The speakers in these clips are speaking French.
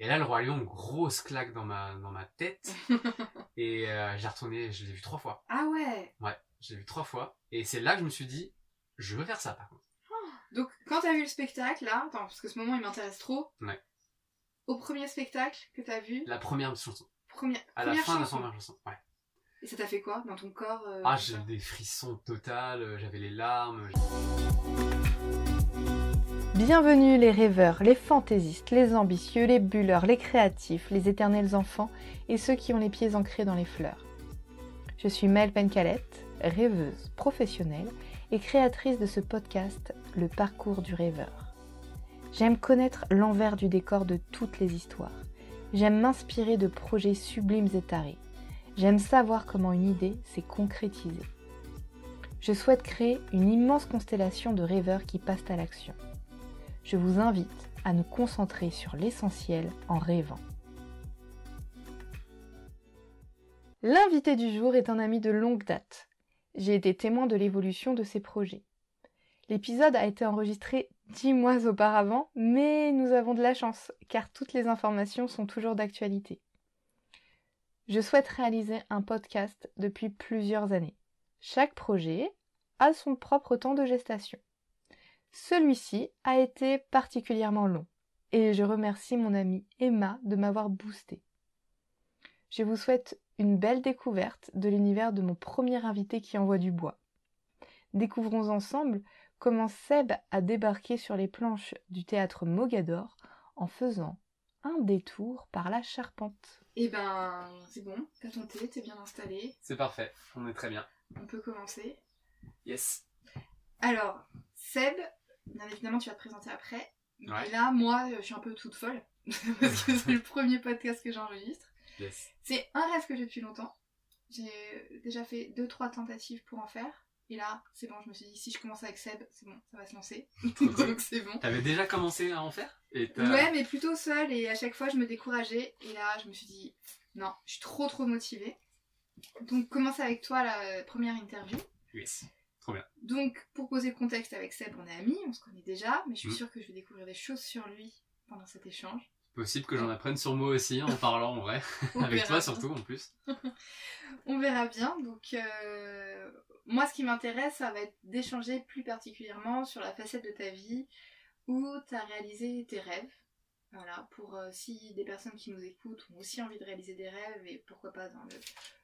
Et là, le Roi Lion, grosse claque dans ma, dans ma tête. et euh, j'ai retourné, je l'ai vu trois fois. Ah ouais Ouais, je l'ai vu trois fois. Et c'est là que je me suis dit, je veux faire ça par contre. Donc, quand t'as vu le spectacle, là, attends, parce que ce moment il m'intéresse trop. Ouais. Au premier spectacle que t'as vu, La première chanson. première, À la première fin de la chanson. première chanson. Ouais. Et ça t'a fait quoi dans ton corps euh, Ah, j'ai des frissons totales, euh, j'avais les larmes. Bienvenue les rêveurs, les fantaisistes, les ambitieux, les bulleurs, les créatifs, les éternels enfants et ceux qui ont les pieds ancrés dans les fleurs. Je suis Mel Pencalette, rêveuse professionnelle et créatrice de ce podcast Le parcours du rêveur. J'aime connaître l'envers du décor de toutes les histoires. J'aime m'inspirer de projets sublimes et tarés. J'aime savoir comment une idée s'est concrétisée. Je souhaite créer une immense constellation de rêveurs qui passent à l'action je vous invite à nous concentrer sur l'essentiel en rêvant. L'invité du jour est un ami de longue date. J'ai été témoin de l'évolution de ses projets. L'épisode a été enregistré dix mois auparavant, mais nous avons de la chance, car toutes les informations sont toujours d'actualité. Je souhaite réaliser un podcast depuis plusieurs années. Chaque projet a son propre temps de gestation. Celui-ci a été particulièrement long et je remercie mon amie Emma de m'avoir boosté. Je vous souhaite une belle découverte de l'univers de mon premier invité qui envoie du bois. Découvrons ensemble comment Seb a débarqué sur les planches du théâtre Mogador en faisant un détour par la charpente. Eh ben, c'est bon, t'as ton thé, t'es bien installé, C'est parfait, on est très bien. on peut commencer. Yes. Alors, Seb, bien évidemment, tu vas te présenter après. Ouais. Et là, moi, je suis un peu toute folle, parce que c'est le premier podcast que j'enregistre. Yes. C'est un rêve que j'ai depuis longtemps. J'ai déjà fait deux, trois tentatives pour en faire. Et là, c'est bon, je me suis dit, si je commence avec Seb, c'est bon, ça va se lancer. Donc c'est bon. T'avais déjà commencé à en faire et Ouais, mais plutôt seule et à chaque fois je me décourageais. Et là, je me suis dit, non, je suis trop trop motivée. Donc, commence avec toi la première interview. Yes. Donc, pour poser le contexte avec Seb, on est amis, on se connaît déjà, mais je suis Mm. sûre que je vais découvrir des choses sur lui pendant cet échange. Possible que j'en apprenne sur moi aussi en parlant en vrai. Avec toi bien. surtout en plus. On verra bien. Donc, euh, moi, ce qui m'intéresse, ça va être d'échanger plus particulièrement sur la facette de ta vie où tu as réalisé tes rêves. Voilà, pour euh, si des personnes qui nous écoutent ont aussi envie de réaliser des rêves et pourquoi pas dans le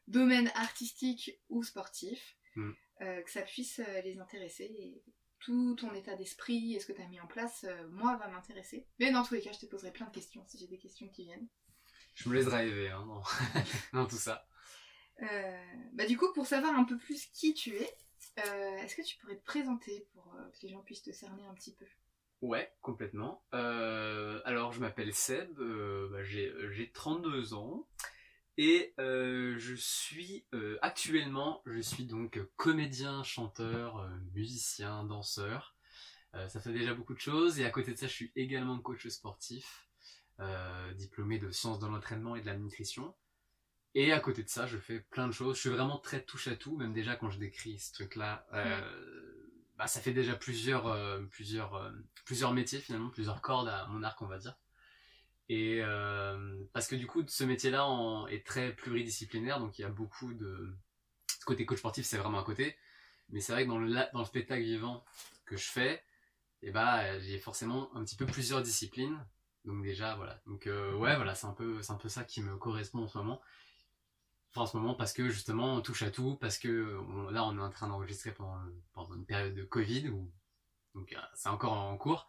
domaine artistique ou sportif, Mm. Euh, que ça puisse euh, les intéresser et tout ton état d'esprit et ce que tu as mis en place, euh, moi, va m'intéresser. Mais dans tous les cas, je te poserai plein de questions si j'ai des questions qui viennent. Je me laisse driver hein, dans... dans tout ça. Bah du coup, pour savoir un peu plus qui tu es, est-ce que tu pourrais te présenter pour que les gens puissent te cerner un petit peu? Ouais, complètement. Euh, alors, je m'appelle Seb, euh, bah, j'ai 32 ans et euh, je suis euh, actuellement, je suis donc comédien, chanteur, euh, musicien, danseur. Ça fait déjà beaucoup de choses et à côté de ça, je suis également coach sportif, diplômé de sciences de l'entraînement et de la nutrition. Et à côté de ça, je fais plein de choses. Je suis vraiment très touche à tout, même déjà quand je décris ce truc-là. euh, bah, ça fait déjà plusieurs, euh, plusieurs, euh, plusieurs métiers finalement, plusieurs cordes à mon arc, on va dire. Et euh, parce que du coup, ce métier-là est très pluridisciplinaire, donc il y a beaucoup de ce côté coach sportif, c'est vraiment un côté. Mais c'est vrai que dans le, dans le spectacle vivant que je fais, et bah, j'ai forcément un petit peu plusieurs disciplines. Donc déjà, voilà. Donc euh, ouais, voilà, c'est un peu, un peu ça qui me correspond en ce moment. Enfin, en ce moment, parce que justement, on touche à tout, parce que on- là, on est en train d'enregistrer pendant, pendant une période de Covid, où, donc euh, c'est encore en cours.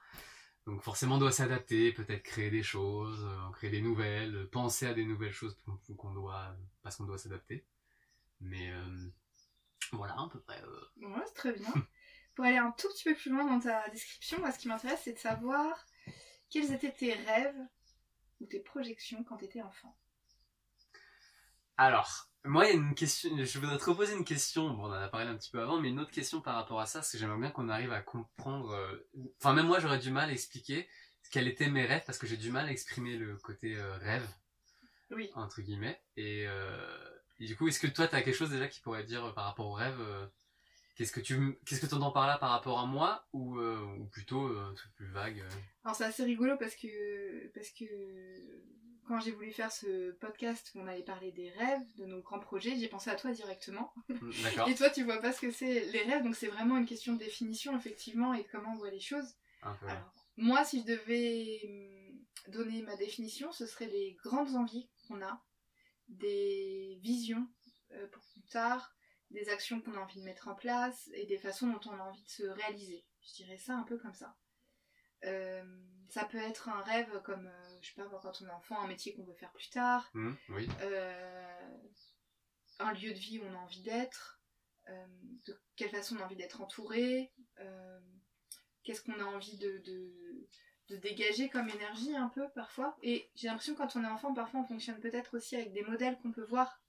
Donc forcément, on doit s'adapter, peut-être créer des choses, euh, créer des nouvelles, penser à des nouvelles choses qu'on qu'on doit, parce qu'on doit s'adapter. Mais euh, voilà, à peu près. euh, Ouais, c'est très bien. pour aller un tout petit peu plus loin dans ta description, moi, ce qui m'intéresse, c'est de savoir quels étaient tes rêves ou tes projections quand tu étais enfant. Alors, moi, il y a une question, je voudrais te reposer une question, bon, on en a parlé un petit peu avant, mais une autre question par rapport à ça, parce que j'aimerais bien qu'on arrive à comprendre, euh, enfin, même moi, j'aurais du mal à expliquer quels étaient mes rêves, parce que j'ai du mal à exprimer le côté euh, rêve, Oui. entre guillemets, et, euh, et du coup, est-ce que toi, tu as quelque chose déjà qui pourrait dire par rapport au rêve, qu'est-ce que tu, qu'est-ce que entends par là par rapport à moi, ou, euh, ou plutôt euh, un truc plus vague euh? Alors c'est assez rigolo parce que parce que quand j'ai voulu faire ce podcast où on allait parler des rêves, de nos grands projets, j'ai pensé à toi directement. D'accord. Et toi, tu vois pas ce que c'est les rêves, donc c'est vraiment une question de définition, effectivement, et de comment on voit les choses. Alors, moi, si je devais hum, donner ma définition, ce serait les grandes envies qu'on a, des visions euh, pour plus tard, des actions qu'on a envie de mettre en place et des façons dont on a envie de se réaliser. Je dirais ça un peu comme ça. Euh, ça peut être un rêve comme, euh, je sais pas, moi, quand on est enfant, un métier qu'on veut faire plus tard, oui. euh, un lieu de vie où on a envie d'être, euh, de quelle façon on a envie d'être entouré, euh, qu'est-ce qu'on a envie de, de, de dégager comme énergie un peu parfois. Et j'ai l'impression que quand on est enfant, parfois on fonctionne peut-être aussi avec des modèles qu'on peut voir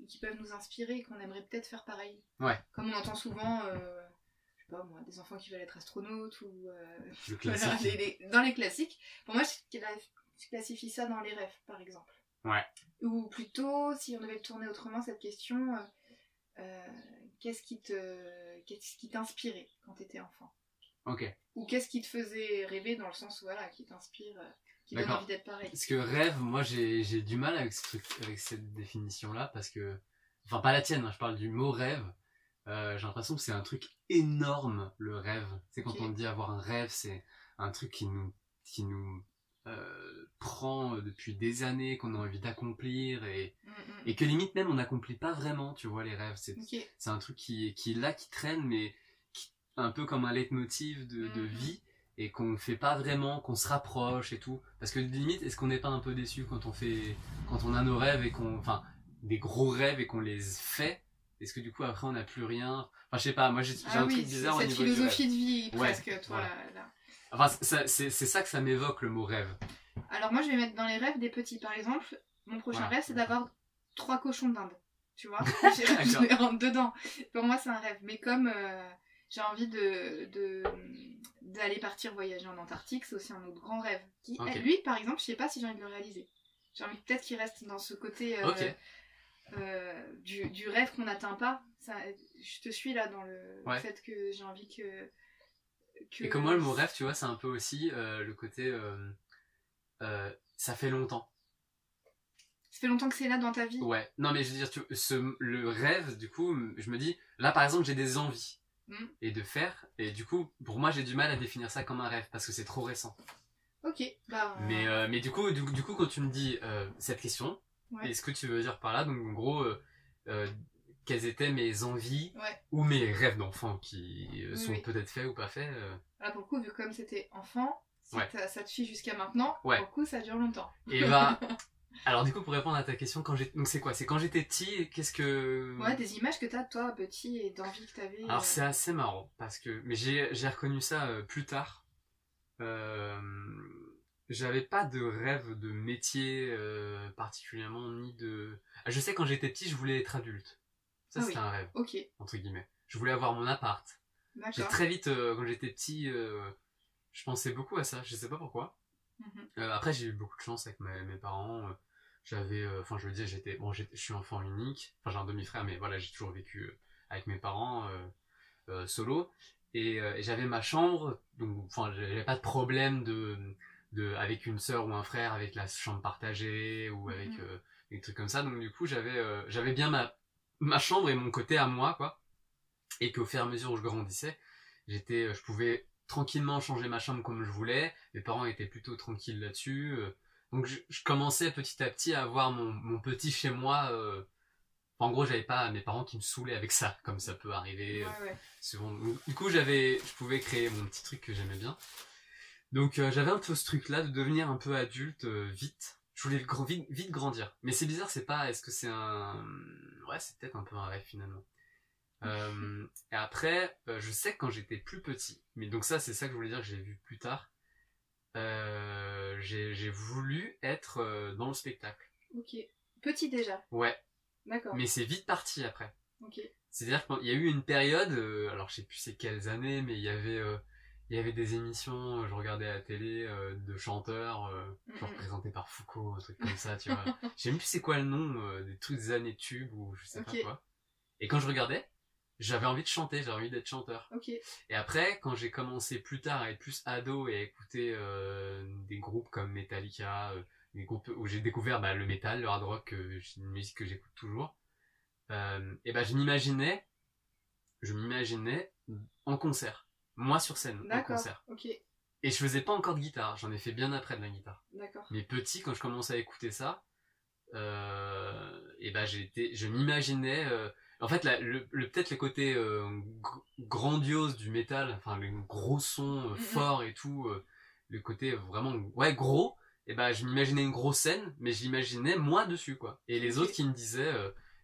et qui peuvent nous inspirer et qu'on aimerait peut-être faire pareil. Ouais. Comme on entend souvent, je sais pas moi, des enfants qui veulent être astronautes ou euh, Le voilà, dans les classiques. Pour moi, je, je classifie ça dans les rêves, par exemple. Ouais. Ou plutôt, si on devait le tourner autrement, cette question, euh, euh, qu'est-ce qui te, qu'est-ce qui t'inspirait quand t'étais enfant? Ok. Ou qu'est-ce qui te faisait rêver dans le sens où, voilà, qui t'inspire, euh, qui donne envie d'être pareil? Parce que rêve, moi j'ai du mal avec, ce truc, avec cette définition-là parce que. Enfin, pas la tienne, hein, je parle du mot rêve. Euh, j'ai l'impression que c'est un truc énorme, le rêve. C'est quand Ok. on dit avoir un rêve, c'est un truc qui nous, qui nous euh, prend depuis des années, qu'on a envie d'accomplir et, Mm, mm. et que limite même on n'accomplit pas vraiment, tu vois, les rêves. C'est un truc qui, qui est là, qui traîne, mais qui, un peu comme un leitmotiv de, de vie, et qu'on fait pas vraiment, qu'on se rapproche et tout. Parce que limite, est-ce qu'on n'est pas un peu déçu quand on fait, quand on a nos rêves et qu'on, enfin, des gros rêves et qu'on les fait? Est-ce que du coup après on n'a plus rien? Enfin, je sais pas, moi j'ai Ah un oui, truc bizarre au du rêve. philosophie de vie, Ouais, presque, toi, voilà. là, là. Enfin, c'est ça que ça m'évoque le mot rêve. Alors moi, je vais mettre dans les rêves des petits. Par exemple, mon prochain Voilà. rêve, c'est d'avoir trois cochons d'Inde. Tu vois? Je les rentre dedans. Pour moi, c'est un rêve. Mais comme euh, j'ai envie de d'aller partir voyager en Antarctique, c'est aussi un autre grand rêve. Qui, lui, par exemple, je sais pas si j'ai envie de le réaliser. J'ai envie peut-être qu'il reste dans ce côté euh, euh, du, du rêve qu'on n'atteint pas. Ça, je te suis là dans le, le Ouais. fait que j'ai envie que, que... Et comme moi le mot rêve, tu vois, c'est un peu aussi euh, le côté, euh, euh, ça fait longtemps. Ça fait longtemps que c'est là dans ta vie? Ouais, non mais je veux dire, tu, ce, le rêve, du coup, je me dis, là par exemple, j'ai des envies Mm. et de faire, et du coup, pour moi, j'ai du mal à définir ça comme un rêve parce que c'est trop récent. Ok, bah. Mais, euh, mais du coup, du, du coup, quand tu me dis euh, cette question, Ouais. et ce que tu veux dire par là, donc en gros, euh, quelles étaient mes envies Ouais. ou mes rêves d'enfant qui euh, sont oui. peut-être faits ou pas faits. euh. Là, pour le coup, vu comme c'était enfant, Ouais. ça te suit jusqu'à maintenant, Ouais. pour le coup, ça dure longtemps. Et bah, alors du coup, pour répondre à ta question, quand donc c'est quoi? C'est quand j'étais petit, qu'est-ce que Ouais, des images que t'as de toi, petit, et d'envie que t'avais. Alors euh, c'est assez marrant parce que mais j'ai reconnu ça euh, plus tard. J'avais pas de rêve de métier particulièrement ni de. Ah, Je sais quand j'étais petit je voulais être adulte. Ça Ah c'était oui. un rêve Ok, entre guillemets. Je voulais avoir mon appart. J'ai très vite euh, quand j'étais petit euh, je pensais beaucoup à ça. Je sais pas pourquoi. Mhm. Euh, après, j'ai eu beaucoup de chance avec mes, mes parents. J'avais, enfin, je veux dire, j'étais, bon, je suis enfant unique. Enfin, j'ai un demi-frère, mais voilà, j'ai toujours vécu avec mes parents solo. Et, et j'avais ma chambre, donc, enfin, j'avais pas de problème de, de, avec une sœur ou un frère, avec la chambre partagée ou avec Mhm. des trucs comme ça. Donc, du coup, j'avais, j'avais bien ma, ma chambre et mon côté à moi, quoi. Et qu'au fur et à mesure où je grandissais, j'étais, euh, je pouvais tranquillement changer ma chambre comme je voulais. Mes parents étaient plutôt tranquilles là-dessus. euh. Donc je, je commençais petit à petit à avoir mon, mon petit chez moi. euh. En gros, j'avais pas mes parents qui me saoulaient avec ça, comme ça peut arriver Ouais, souvent. Du coup, j'avais, je pouvais créer mon petit truc que j'aimais bien. Donc euh, j'avais un peu ce truc-là de devenir un peu adulte vite. Je voulais vite, vite grandir. Mais c'est bizarre, c'est pas. Est-ce que c'est un. Ouais, c'est peut-être un peu un rêve finalement. Euh, et après, euh, je sais que quand j'étais plus petit, mais donc ça, c'est ça que je voulais dire que j'ai vu plus tard. euh, j'ai voulu être dans le spectacle. Ok. Petit déjà, Ouais, d'accord. mais c'est vite parti après. Ok. C'est-à-dire qu'il y a eu une période, alors je sais plus c'est quelles années, mais il y avait, il y avait des émissions, euh, je regardais à la télé, euh, de chanteurs, euh, genre présentés par Foucault, un truc comme ça, tu vois. Je sais même plus c'est quoi le nom, euh, des trucs des années tubes ou je sais pas quoi. Et quand je regardais, j'avais envie de chanter, j'avais envie d'être chanteur. Et après, quand j'ai commencé plus tard à être plus ado et à écouter des groupes comme Metallica, des groupes où j'ai découvert bah, le métal, le hard rock, une musique que j'écoute toujours. Et ben je m'imaginais, je m'imaginais en concert, moi sur scène, D'accord. concert. Ok. Et je faisais pas encore de guitare, j'en ai fait bien après de la guitare. D'accord. Mais petit, quand je commençais à écouter ça, euh, et ben j'étais, je m'imaginais. euh, en fait, la- le, le- peut-être le côté euh, gr- grandiose du métal, enfin le gros son fort et tout, le côté vraiment ouais gros. Et ben je m'imaginais une grosse scène, mais je l'imaginais moi dessus quoi. Et les autres qui me disaient,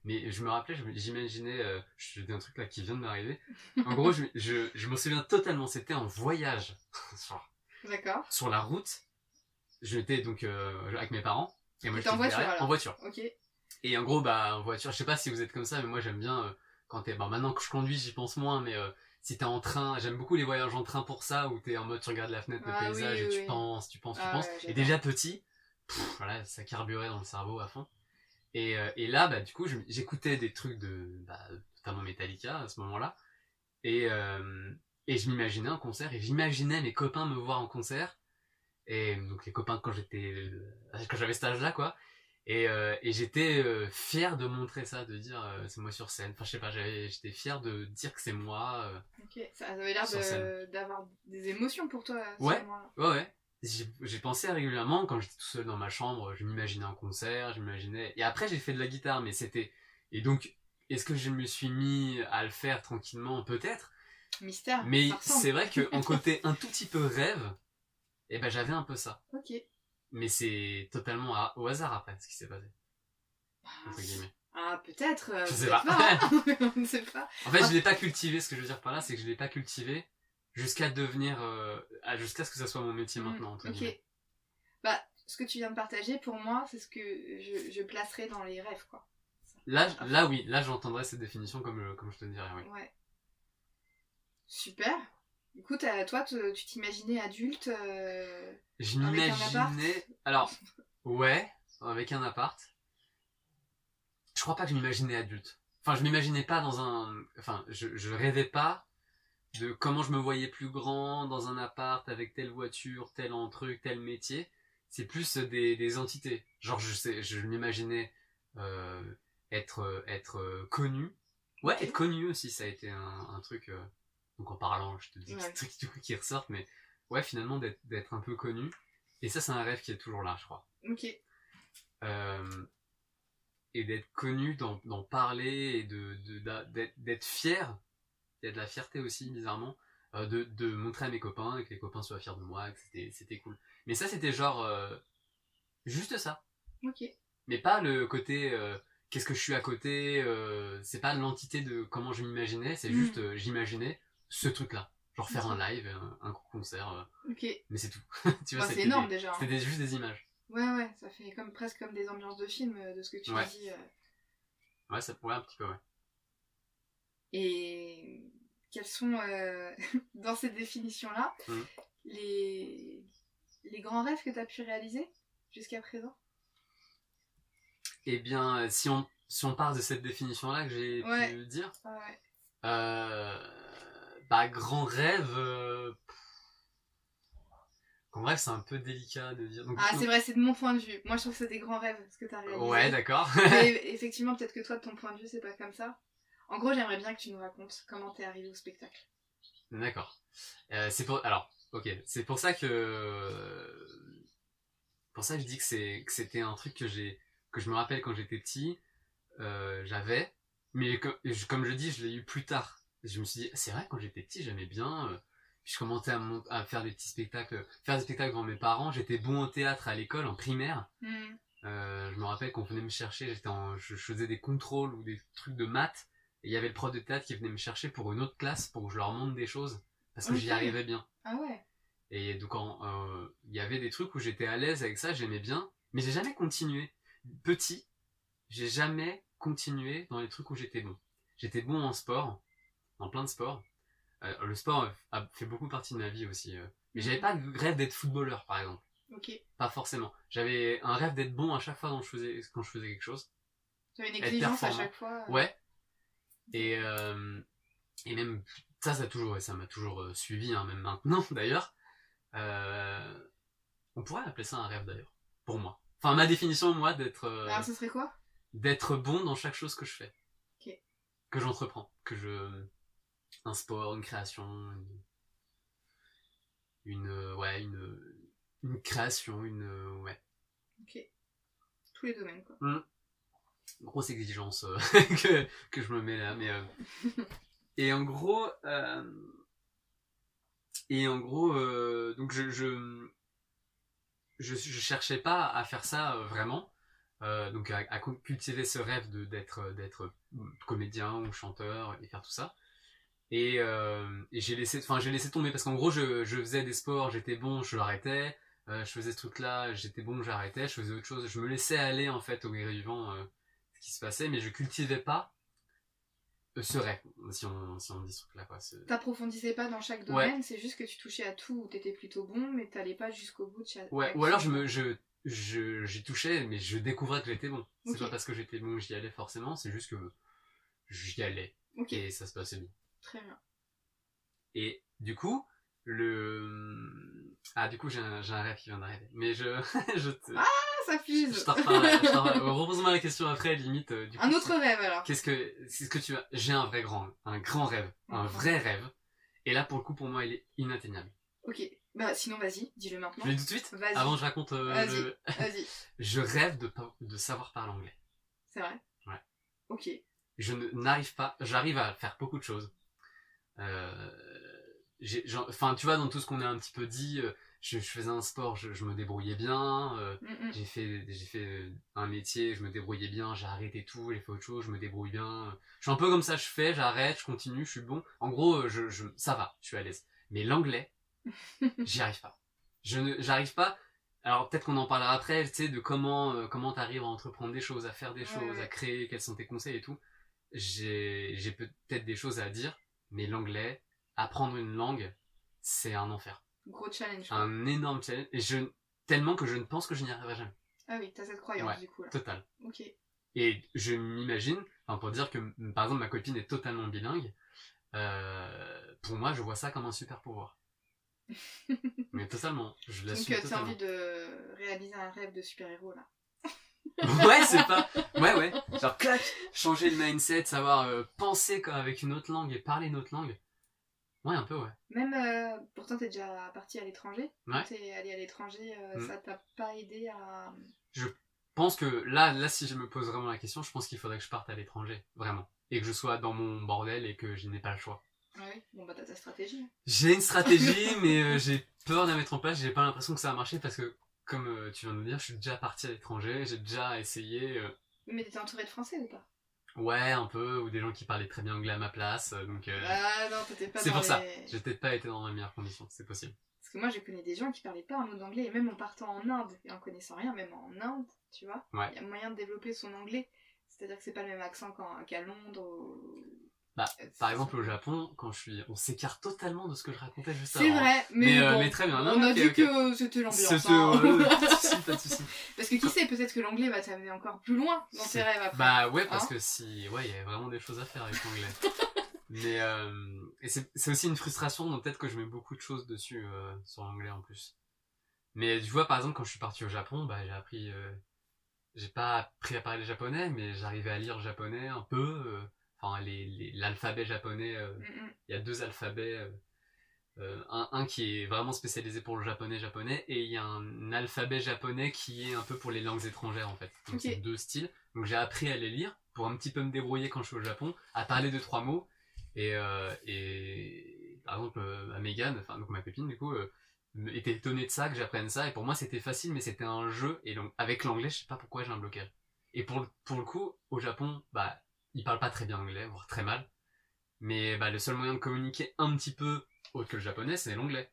mais je me rappelais, j'imaginais, euh, je dis un truc là qui vient de m'arriver. En gros, je, je, je me souviens totalement, c'était en voyage. D'accord. sur la route. J'étais donc euh, avec mes parents. Et moi, T'étais en j'étais voiture, derrière, En voiture. Ok. Et en gros, bah, en voiture, je sais pas si vous êtes comme ça, mais moi j'aime bien euh, quand t'es. Bon, maintenant que je conduis, j'y pense moins, mais euh, si t'es en train, j'aime beaucoup les voyages en train pour ça, où t'es en mode tu regardes la fenêtre, le Ah oui, paysage, et tu oui. penses, tu penses, tu Ah penses. ouais, et déjà petit, pff, voilà, ça carburait dans le cerveau à fond. Et, euh, et là, bah, du coup, j'écoutais des trucs de, bah, notamment Metallica à ce moment-là. Et, euh, et je m'imaginais un concert, et j'imaginais mes copains me voir en concert. Et donc les copains quand j'étais, euh, quand j'avais cet âge-là, quoi. Et, euh, et j'étais euh, fier de montrer ça, de dire euh, c'est moi sur scène. Enfin, je sais pas, j'étais fier de dire que c'est moi. euh. Ok. Ça avait l'air de- d'avoir des émotions pour toi. à ce Ouais. Ouais, ouais. J'ai pensé régulièrement quand j'étais tout seul dans ma chambre, je m'imaginais un concert, je m'imaginais. Et après, j'ai fait de la guitare, mais c'était. Et donc, est-ce que je me suis mis à le faire tranquillement? Peut-être. Mystère. Mais c'est vrai qu'en côté un tout petit peu rêve, eh ben j'avais un peu ça. Ok. Mais c'est totalement à- au hasard après ce qui s'est passé. Entre guillemets. Ah, peut-être. euh, Je sais pas. hein. On ne sait pas. En fait, Ah. je l'ai pas cultivé. Ce que je veux dire par là, c'est que je l'ai pas cultivé jusqu'à devenir, euh, jusqu'à ce que ça soit mon métier Mm, maintenant. Entre ok. Bah, ce que tu viens de partager, pour moi, c'est ce que je, je placerais dans les rêves, quoi. Là, là oui, là j'entendrais cette définition comme, je- comme je te dirais. Oui. Ouais. Super. Écoute, euh, toi, te- tu t'imaginais adulte. euh, Je m'imaginais. Alors, ouais, avec un appart. Je crois pas que je m'imaginais adulte. Enfin, je m'imaginais pas dans un. Enfin, je, je rêvais pas de comment je me voyais plus grand dans un appart avec telle voiture, tel truc, tel métier. C'est plus des, des entités. Genre, je sais, je m'imaginais euh, être être euh, connu. Ouais, être connu aussi, ça a été un, un truc. euh, donc en parlant, je te dis Ouais. des trucs du coup qui ressortent, mais ouais, finalement d'être d'être un peu connu. Et ça, c'est un rêve qui est toujours là, je crois. Ok. Euh, et d'être connu, d'en parler et de de- d'être d'être fier. Il y a de la fierté aussi, bizarrement, euh, de, de montrer à mes copains et que les copains soient fiers de moi, que c'était cool. Mais ça, c'était genre euh, juste ça. Ok. Mais pas le côté euh, qu'est-ce que je suis à côté. c'est pas l'entité de comment je m'imaginais. C'est Mm. juste j'imaginais ce truc-là. Genre faire un live, un, un concert. Ok. mais c'est tout. tu c'est énorme des- déjà. hein. C'était juste des images. Ouais, ouais, ça fait comme, presque comme des ambiances de film de ce que tu Ouais. dis. Ouais, ça pourrait un petit peu, ouais. Et quels sont, euh, dans cette définition-là, Mm. les... les grands rêves que tu as pu réaliser jusqu'à présent? Eh bien, euh, si on, si on part de cette définition-là que j'ai Ouais. pu dire, ouais. euh, bah, grand rêve. euh, pff. grand rêve, c'est un peu délicat de dire. Donc, Ah, c'est vrai, c'est de mon point de vue. Moi, je trouve que c'est des grands rêves ce que tu as réalisé. Ouais, d'accord. Mais effectivement, peut-être que toi, de ton point de vue, c'est pas comme ça. En gros, j'aimerais bien que tu nous racontes comment t'es arrivé au spectacle. D'accord. Euh, c'est pour alors, ok, c'est pour ça que pour ça que je dis que c'est que c'était un truc que j'ai que je me rappelle quand j'étais petit, euh, j'avais, mais comme, je- comme je dis, je l'ai eu plus tard. Je me suis dit, c'est vrai quand j'étais petit, j'aimais bien. euh, je commençais à, mon- à faire des petits spectacles, faire des spectacles devant mes parents. J'étais bon au théâtre à l'école en primaire. Hmm. Euh, je me rappelle qu'on venait me chercher, j'étais je faisais des contrôles ou des trucs de maths, et il y avait le prof de théâtre qui venait me chercher pour une autre classe pour que je leur montre des choses, parce que j'y arrivais bien. Ah ouais. Et donc euh, il y avait des trucs où j'étais à l'aise avec ça, j'aimais bien, mais j'ai jamais continué. Petit, j'ai jamais continué dans les trucs où j'étais bon. J'étais bon en sport, en plein de sports. Euh, le sport a fait beaucoup partie de ma vie aussi. euh. Mais j'avais pas de rêve d'être footballeur, par exemple. Ok. Pas forcément. J'avais un rêve d'être bon à chaque fois quand je faisais, quand je faisais quelque chose. Tu as une exigence à chaque fois. euh. Ouais. Et, euh, et même ça, ça toujours, ça m'a toujours euh, suivi, hein, même maintenant d'ailleurs. Euh, on pourrait appeler ça un rêve d'ailleurs, pour moi. Enfin, ma définition, moi, d'être euh, Alors, ce serait quoi? d'être bon dans chaque chose que je fais. Ok. Que j'entreprends. Que je. Un sport, une création, une. Une. Ouais, une. Une création, une. Ouais. Ok. Tous les domaines, quoi. Grosse exigence euh, que, que je me mets là mais euh, et en gros euh, et en gros donc je, je cherchais pas à faire ça vraiment. Donc à, cultiver ce rêve d'être d'être comédien ou chanteur et faire tout ça. Et, j'ai laissé enfin j'ai laissé tomber parce qu'en gros je, je faisais des sports j'étais bon je l'arrêtais. Je faisais ce truc là j'étais bon j'arrêtais. Je faisais autre chose. Je me laissais aller en fait au gré du vent qui se passait mais je cultivais pas euh, ce rêve si on si on dit ce truc là quoi T'approfondissais pas dans chaque domaine, c'est juste que tu touchais à tout t'étais plutôt bon, mais t'allais pas jusqu'au bout de chaque. Ouais, ou alors je me, je, je, j'y touchais, mais je découvrais que j'étais bon. C'est pas parce que j'étais bon que j'y allais forcément, c'est juste que j'y allais Ok, et ça se passait bien. très bien. Et du coup, le, ah, du coup, j'ai un, j'ai un rêve qui vient d'arriver. Mais je, je te, Ah, ça fuse je t'en. Repose-moi la question après, limite, euh, du coup. Un autre rêve alors. Qu'est-ce que, c'est ce que tu as, j'ai un vrai grand, un grand rêve, un vrai rêve. Et là, pour le coup, pour moi, il est inatteignable. Ok, bah sinon vas-y, dis-le maintenant. Je le dis tout de suite? Vas-y. Avant, je raconte, euh, Vas-y. le- Vas-y, je rêve de, de savoir parler anglais. c'est vrai? Ouais. Ok. je ne- n'arrive pas, j'arrive à faire beaucoup de choses. Euh, Enfin, tu vois, dans tout ce qu'on a un petit peu dit, je, je faisais un sport, je, je me débrouillais bien. euh, Mm, mm. j'ai fait, j'ai fait un métier, je me débrouillais bien. J'ai arrêté tout, j'ai fait autre chose, je me débrouille bien. Je suis un peu comme ça, je fais, j'arrête, je continue, je suis bon. En gros, euh, je, je, ça va, je suis à l'aise. Mais l'anglais, j'y arrive pas. Je ne, j'arrive pas. Alors peut-être qu'on en parlera après, tu sais, de comment euh, comment t'arrives à entreprendre des choses, à faire des choses, ouais. à créer, quels sont tes conseils et tout. J'ai peut-être des choses à dire, mais l'anglais, apprendre une langue, c'est un enfer, Gros challenge. quoi. un énorme challenge. Et je tellement que je ne pense que je n'y arriverai jamais, Ah oui, t'as cette croyance Ouais. du coup là. total. Ok. Et je m'imagine, enfin pour dire que par exemple ma copine est totalement bilingue, euh, pour moi je vois ça comme un super pouvoir. Mais totalement, je Donc l'assume euh, t'as envie de réaliser un rêve de super-héros là. ouais, c'est pas. Ouais, ouais. Genre, clac, changer le mindset, savoir euh, penser comme avec une autre langue et parler une autre langue. Ouais, un peu, ouais. Même, euh, pourtant t'es déjà parti à l'étranger. Ouais. T'es allé à l'étranger, euh, Mm. ça t'a pas aidé à... Je pense que là, là, si je me pose vraiment la question, je pense qu'il faudrait que je parte à l'étranger, vraiment. Et que je sois dans mon bordel et que je n'ai pas le choix. Oui, bon bah t'as ta stratégie. J'ai une stratégie, mais euh, j'ai peur de la mettre en place. J'ai pas l'impression que ça va marcher parce que, comme tu viens de me dire, je suis déjà parti à l'étranger, j'ai déjà essayé. Mais t'étais entouré de français ou pas? Ouais, un peu, ou des gens qui parlaient très bien anglais à ma place. euh, donc, euh, Ah non, t'étais pas c'est pour ça. J'ai peut-être pas été dans les meilleures conditions, c'est possible. Parce que moi je connais des gens qui parlaient pas un mot d'anglais, et même en partant en Inde et en connaissant rien, même en Inde, tu vois, il Ouais. y a moyen de développer son anglais. C'est-à-dire que c'est pas le même accent qu'en- qu'à Londres. ou- Bah, Euh, Par c'est- exemple, au Japon, quand je suis, on s'écarte totalement de ce que je racontais juste C'est avant. vrai, mais, Mais, euh, bon, mais très bien. on Non, a ok, dit ok. que c'était l'ambiance. C'était- hein. ouais, pas de soucis, pas de soucis. Parce que qui sait, peut-être que l'anglais va t'amener encore plus loin dans tes C'est- rêves après. Bah ouais, parce Hein que si, ouais, il y a vraiment des choses à faire avec l'anglais. Mais euh, et c'est c'est aussi une frustration, donc peut-être que je mets beaucoup de choses dessus euh, sur l'anglais en plus. Mais tu vois, par exemple, quand je suis parti au Japon, bah j'ai appris, euh, j'ai pas appris à parler le japonais, mais j'arrivais à lire japonais un peu. Enfin, l'alphabet japonais. euh, Mm, mm. il y a deux alphabets. euh, euh, un, un qui est vraiment spécialisé pour le japonais japonais et il y a un alphabet japonais qui est un peu pour les langues étrangères en fait. Donc c'est deux styles. Donc j'ai appris à les lire pour un petit peu me débrouiller quand je suis au Japon, à parler deux trois mots et euh, et par exemple à Megan, enfin donc ma copine du coup était étonnée de ça que j'apprenne ça et pour moi c'était facile mais c'était un jeu et donc avec l'anglais je sais pas pourquoi j'ai un blocage. Et pour pour le coup au Japon bah ils parlent pas très bien anglais voire très mal. Mais bah, le seul moyen de communiquer un petit peu autre que le japonais, c'est l'anglais.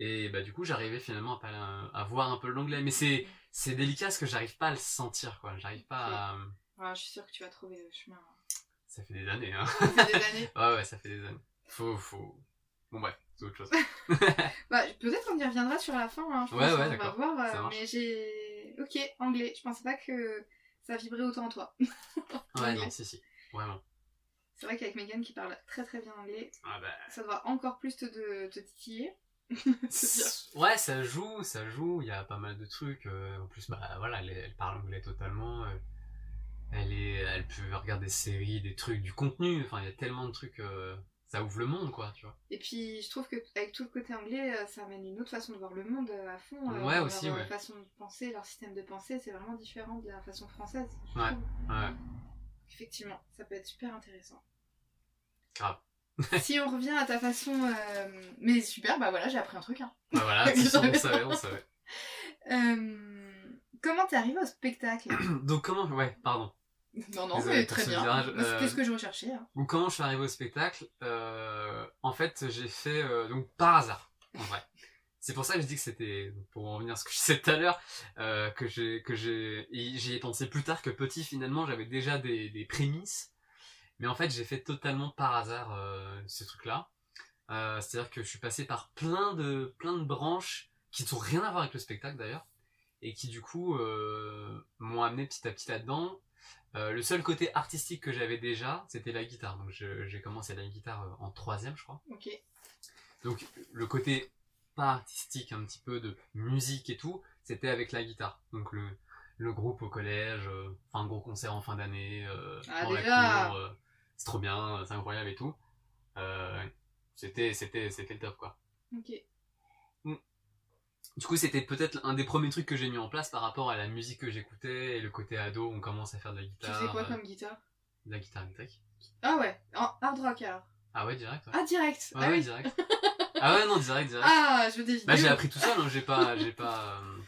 Et bah du coup, j'arrivais finalement à, parler un- à voir un peu l'anglais. Mais c'est c'est délicat parce que j'arrive pas à le sentir, quoi. J'arrive pas à... Voilà, je suis sûre que tu vas trouver le chemin. Ça fait des années, hein. Ça fait des années. Ouais, ouais, ça fait des années. Faut, faut... Bon bref, c'est autre chose. Bah, peut-être qu'on y reviendra sur la fin. Hein, je Ouais, pense, ouais, on va voir. euh, mais j'ai. Ok, anglais. Je pensais pas que ça vibrait autant en toi. Ouais, non, si, si. Vraiment. C'est vrai qu'avec Megan qui parle très très bien anglais, Ah bah... ça doit encore plus te, de- te titiller. Ouais, ça joue, ça joue. Il y a pas mal de trucs. euh, en plus, bah voilà, elle, elle parle anglais totalement. euh, elle est, elle peut regarder des séries, des trucs, du contenu. Enfin, il y a tellement de trucs. euh, ça ouvre le monde, quoi, tu vois. Et puis je trouve que avec tout le côté anglais, euh, ça amène une autre façon de voir le monde euh, à fond. euh, Ouais, leur, aussi, euh, ouais. façon de penser, leur système de pensée, c'est vraiment différent de la façon française. je Ouais. trouve. Ouais, Effectivement, ça peut être super intéressant. grave. si on revient à ta façon, euh, mais super, bah voilà, j'ai appris un truc. Hein. Bah voilà, on savait, on savait. Euh, comment t'es arrivé au spectacle? Donc comment, ouais, pardon. Non, non, Désolé mais très bien. virage, C'était euh, ce que je recherchais. hein. Donc comment je suis arrivé au spectacle Euh, En fait, j'ai fait euh, donc par hasard, en vrai. C'est pour ça que je dis que c'était, pour en revenir à ce que je disais tout à l'heure, que j'ai, que j'ai, j'y ai pensé plus tard que petit. Finalement, j'avais déjà des, des prémices, mais en fait, j'ai fait totalement par hasard ce truc-là. C'est-à-dire que je suis passé par plein de, plein de branches qui n'ont rien à voir avec le spectacle d'ailleurs, et qui du coup m'ont amené petit à petit là-dedans. Euh, le seul côté artistique que j'avais déjà, c'était la guitare. Donc j'ai commencé la guitare euh, en troisième, je crois. Ok. Donc le côté pas artistique, un petit peu de musique et tout, c'était avec la guitare. Donc le, le groupe au collège, euh, enfin un gros concert en fin d'année, euh, Ah, la euh, c'est trop bien, c'est incroyable et tout. C'était c'était c'était le top quoi. Ok. Du coup, c'était peut-être un des premiers trucs que j'ai mis en place par rapport à la musique que j'écoutais et le côté ado, on commence à faire de la Tu guitare. fais quoi euh, comme guitare de la guitare électrique. Ah ouais, en hard rock alors. Ah ouais, direct. Ouais, Ah direct. Ouais, ah ouais, oui. direct. ah ouais, non, direct, direct. Ah, je veux des. Bah j'ai appris tout seul, hein, j'ai pas, j'ai pas, euh,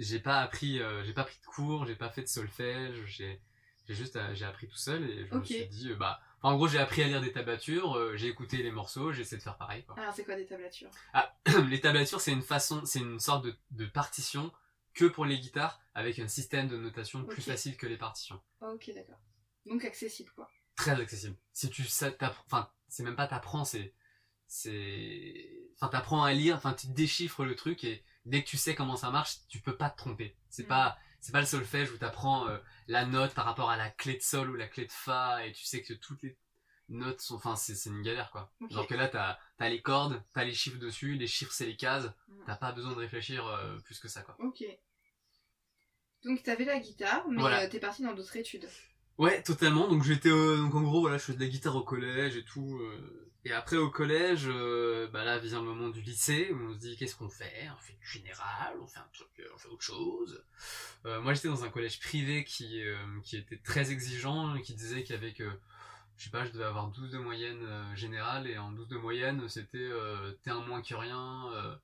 j'ai pas appris, euh, j'ai pas pris de cours, j'ai pas fait de solfège, j'ai, j'ai juste, euh, j'ai appris tout seul et je me suis dit, bah, en gros j'ai appris à lire des tablatures, euh, j'ai écouté les morceaux, j'ai essayé de faire pareil. Quoi. Alors c'est quoi des tablatures? Les tablatures c'est une façon, c'est une sorte de, de partition que pour les guitares avec un système de notation plus facile que les partitions. Ok, d'accord. Donc accessible quoi. Très accessible. Si tu enfin, c'est même pas t'apprends, c'est, c'est, enfin, t'apprends à lire, enfin, tu déchiffres le truc et dès que tu sais comment ça marche, tu peux pas te tromper. C'est Mm. pas, c'est pas le solfège où t'apprends euh, la note par rapport à la clé de sol ou la clé de fa et tu sais que toutes les notes sont, enfin, c'est, une galère quoi. Ok. Alors que là, t'as, t'as les cordes, t'as les chiffres dessus, les chiffres c'est les cases, Mm. t'as pas besoin de réfléchir euh, plus que ça quoi. Ok. Donc t'avais la guitare, mais Voilà. euh, t'es parti dans d'autres études. Ouais, totalement. Donc j'étais, euh, donc en gros, voilà, je faisais de la guitare au collège et tout. euh, et après au collège, euh, bah là vient le moment du lycée où on se dit qu'est-ce qu'on fait? On fait du général, on fait un truc, euh, on fait autre chose. Euh, moi j'étais dans un collège privé qui euh, qui était très exigeant qui disait qu'avec, je sais pas, je devais avoir 12 de moyenne générale et en 12 de moyenne c'était t'es un moins que rien,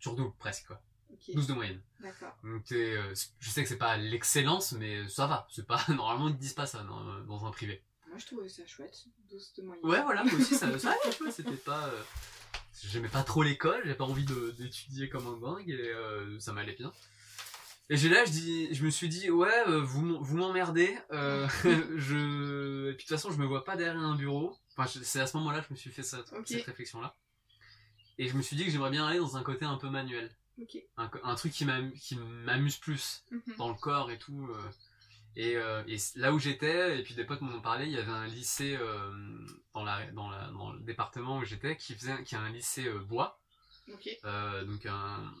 sur double presque quoi. Ok. 12 de moyenne. D'accord. Donc je sais que c'est pas l'excellence, mais ça va. C'est pas normalement ils disent pas ça dans, dans un privé. Moi je trouvais ça chouette. 12 de moyenne. Ouais, voilà, moi aussi ça, ça allait, tu vois, c'était pas. euh, J'aimais pas trop l'école, j'avais pas envie d'étudier comme un dingue et euh, ça m'allait bien. Et j'ai là, je dis, je me suis dit, ouais, euh, vous, vous m'emmerdez. je, et puis de toute façon, je me vois pas derrière un bureau. Enfin, c'est à ce moment-là que je me suis fait cette, réflexion-là. Et je me suis dit que j'aimerais bien aller dans un côté un peu manuel, un, truc qui m'am- qui m'amuse plus Mhm. dans le corps et tout. euh. Et, euh, et là où j'étais, et puis des potes m'en ont parlé, il y avait un lycée euh, dans, la, dans, la, dans le département où j'étais qui faisait qui a un lycée euh, bois, donc un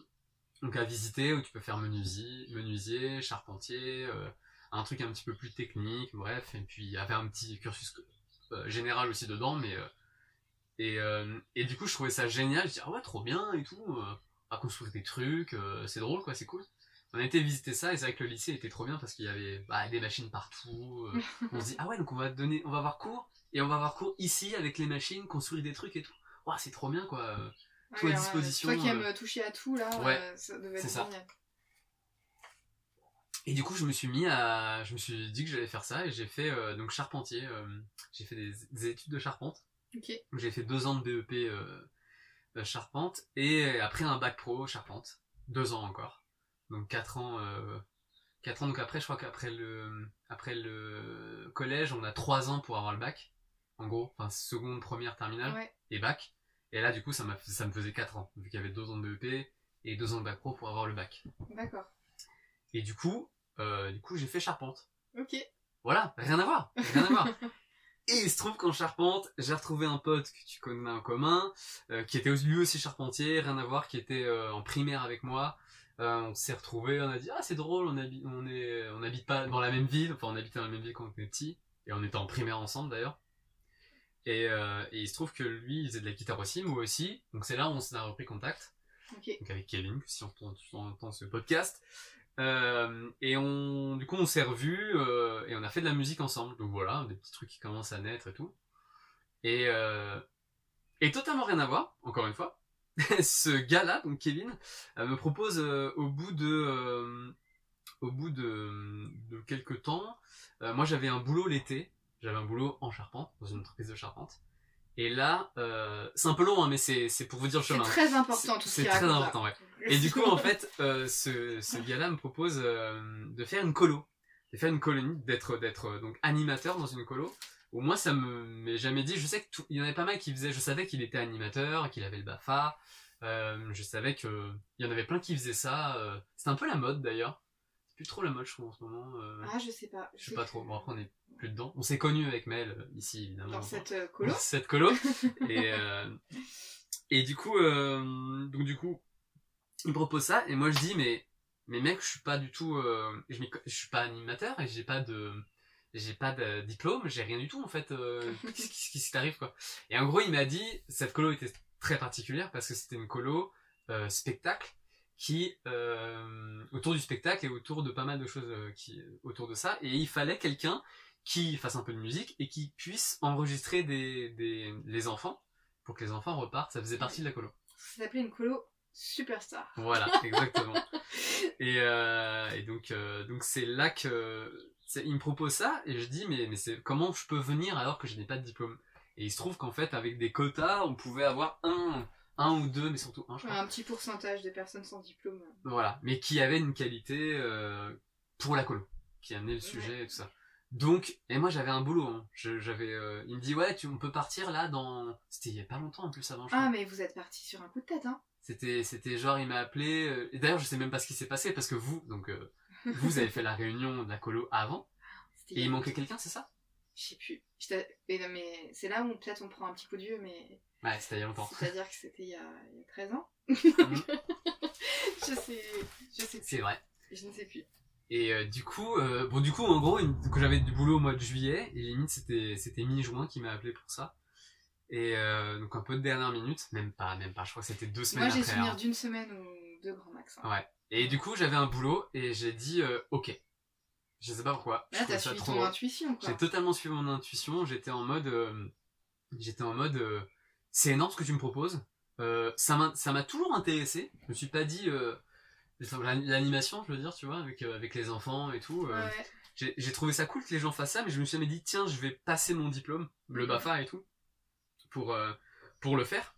donc à visiter où tu peux faire menuisier, menuisier charpentier, un truc un petit peu plus technique, bref. Et puis il y avait un petit cursus général aussi dedans, mais et, et du coup je trouvais ça génial. Je dis ah ouais trop bien et tout, à construire des trucs, c'est drôle quoi, c'est cool. On a été visiter ça et c'est vrai que le lycée était trop bien parce qu'il y avait bah, des machines partout. euh, on se dit ah ouais donc on va donner, on va avoir cours et on va avoir cours ici avec les machines, construire des trucs et tout. Ouah, c'est trop bien quoi. Tout à euh, disposition, Toi qui euh, aimes toucher à tout là, ouais, euh, ça devait être ça. génial. Et du coup, je me suis mis à, je me suis dit que j'allais faire ça et j'ai fait euh, donc charpentier. euh, j'ai fait des, des études de charpente. Ok. Donc, J'ai fait deux ans de BEP euh, euh, charpente et après un bac pro charpente, deux ans encore. Donc quatre ans, euh, ans. Donc après, je crois qu'après le, après le collège, on a trois ans pour avoir le bac. En gros, enfin seconde, première, terminale Ouais. et bac. Et là, du coup, ça m'a, ça me faisait quatre ans vu qu'il y avait deux ans de BEP et deux ans de bac pro pour avoir le bac. D'accord. Et du coup, euh, du coup, j'ai fait charpente. Ok. Voilà, rien à voir, rien à voir. Et il se trouve qu'en Charpente, j'ai retrouvé un pote que tu connais en commun, euh, qui était lui aussi charpentier, rien à voir, qui était euh, en primaire avec moi. Euh, on s'est retrouvé, on a dit ah c'est drôle, on habite, on est, on habite pas dans la même ville, enfin on habitait dans la même ville quand on était petit, et on était en primaire ensemble d'ailleurs. Et, euh, et il se trouve que lui il faisait de la guitare aussi, moi aussi, donc c'est là où on s'est repris contact, donc avec Kevin, si on entend, si on entend ce podcast. Euh, et on, du coup, on s'est revus et on a fait de la musique ensemble. Donc voilà, des petits trucs qui commencent à naître et tout. Et, et totalement rien à voir, encore une fois. Ce gars-là, donc Kevin, euh, me propose euh, au bout de, euh, au bout de, de quelques temps. euh, moi, j'avais un boulot l'été. J'avais un boulot en charpente, dans une entreprise de charpente. Et là, euh, c'est un peu long, hein, mais c'est c'est pour vous dire le C'est chemin. très important tout ce C'est très important, ouais. Et du coup, en fait, euh, ce, ce gars-là me propose de faire une colo, de faire une colonie, d'être d'être donc animateur dans une colo. Au moins, ça me m'est jamais dit. Je sais que tout- il y en avait pas mal qui faisaient. Je savais qu'il était animateur, qu'il avait le Bafa. Euh, je savais que il y en avait plein qui faisaient ça. euh, C'était un peu la mode d'ailleurs. C'est plus trop la mode, je trouve en ce moment. euh, Ah, je sais pas. je sais pas trop. Bon, après, on est plus dedans. On s'est connus avec Mel ici, évidemment. Dans cette colo. Dans cette colo. et, euh, et du coup, donc du coup, il me propose ça et moi je dis mais mais mec, je suis pas du tout, je suis pas animateur et j'ai pas de j'ai pas de diplôme, j'ai rien du tout en fait. euh, Qu'est-ce qui, t'arrive quoi Et en gros, il m'a dit cette colo était très particulière parce que c'était une colo euh, spectacle qui euh, autour du spectacle et autour de pas mal de choses qui autour de ça et il fallait quelqu'un qui fasse un peu de musique et qui puisse enregistrer des, des les enfants pour que les enfants repartent ça faisait partie de la colo Ça s'appelait une colo superstar. voilà exactement et, euh, et donc euh, donc c'est là que il me propose ça et je dis mais mais c'est comment je peux venir alors que je n'ai pas de diplôme? Et il se trouve qu'en fait avec des quotas on pouvait avoir un un ou deux mais surtout un je crois Un petit pourcentage de personnes sans diplôme. Voilà, mais qui avait une qualité euh, pour la colo, qui amenait le sujet et tout ça. Donc, et moi j'avais un boulot. Hein. Je- J'avais, euh, il me dit ouais, tu, on peut partir là dans. C'était il y a pas longtemps en plus avant. Je Ah, crois. mais vous êtes parti sur un coup de tête, hein. C'était, c'était genre il m'a appelé. euh, et d'ailleurs je sais même pas ce qui s'est passé parce que vous, donc euh, vous avez fait la réunion de la colo avant et il manquait quelqu'un, c'est ça? Je sais plus. Mais non, mais c'est là où peut-être on prend un petit coup de vieux, mais Ouais, c'était il y a longtemps. c'est-à-dire que c'était il y a, il y a 13 ans. Mhm. je sais, je sais c'est vrai. Je ne sais plus. Et euh, du coup, euh, bon du coup en gros, une- que j'avais du boulot au mois de juillet et limite c'était c'était mi-juin qui m'a appelé pour ça. Et euh, donc un peu de dernière minute, même pas, même pas. Je crois que c'était deux semaines Moi, j'ai souvenir hein. d'une semaine ou deux grands max. hein. Ouais. Et du coup j'avais un boulot et j'ai dit euh, ok. Je sais pas pourquoi. Là, trouvais t'as suivi trop ton intuition, quoi. J'ai totalement suivi mon intuition. J'étais en mode, euh, j'étais en mode, euh, c'est énorme ce que tu me proposes. Ça m'a, toujours intéressé. Je me suis pas dit l'animation, je veux dire, tu vois, avec avec les enfants et tout. Ouais, j'ai trouvé ça cool que les gens fassent ça, mais je me suis jamais dit tiens, je vais passer mon diplôme, le Mhm. Bafa et tout, pour pour le faire.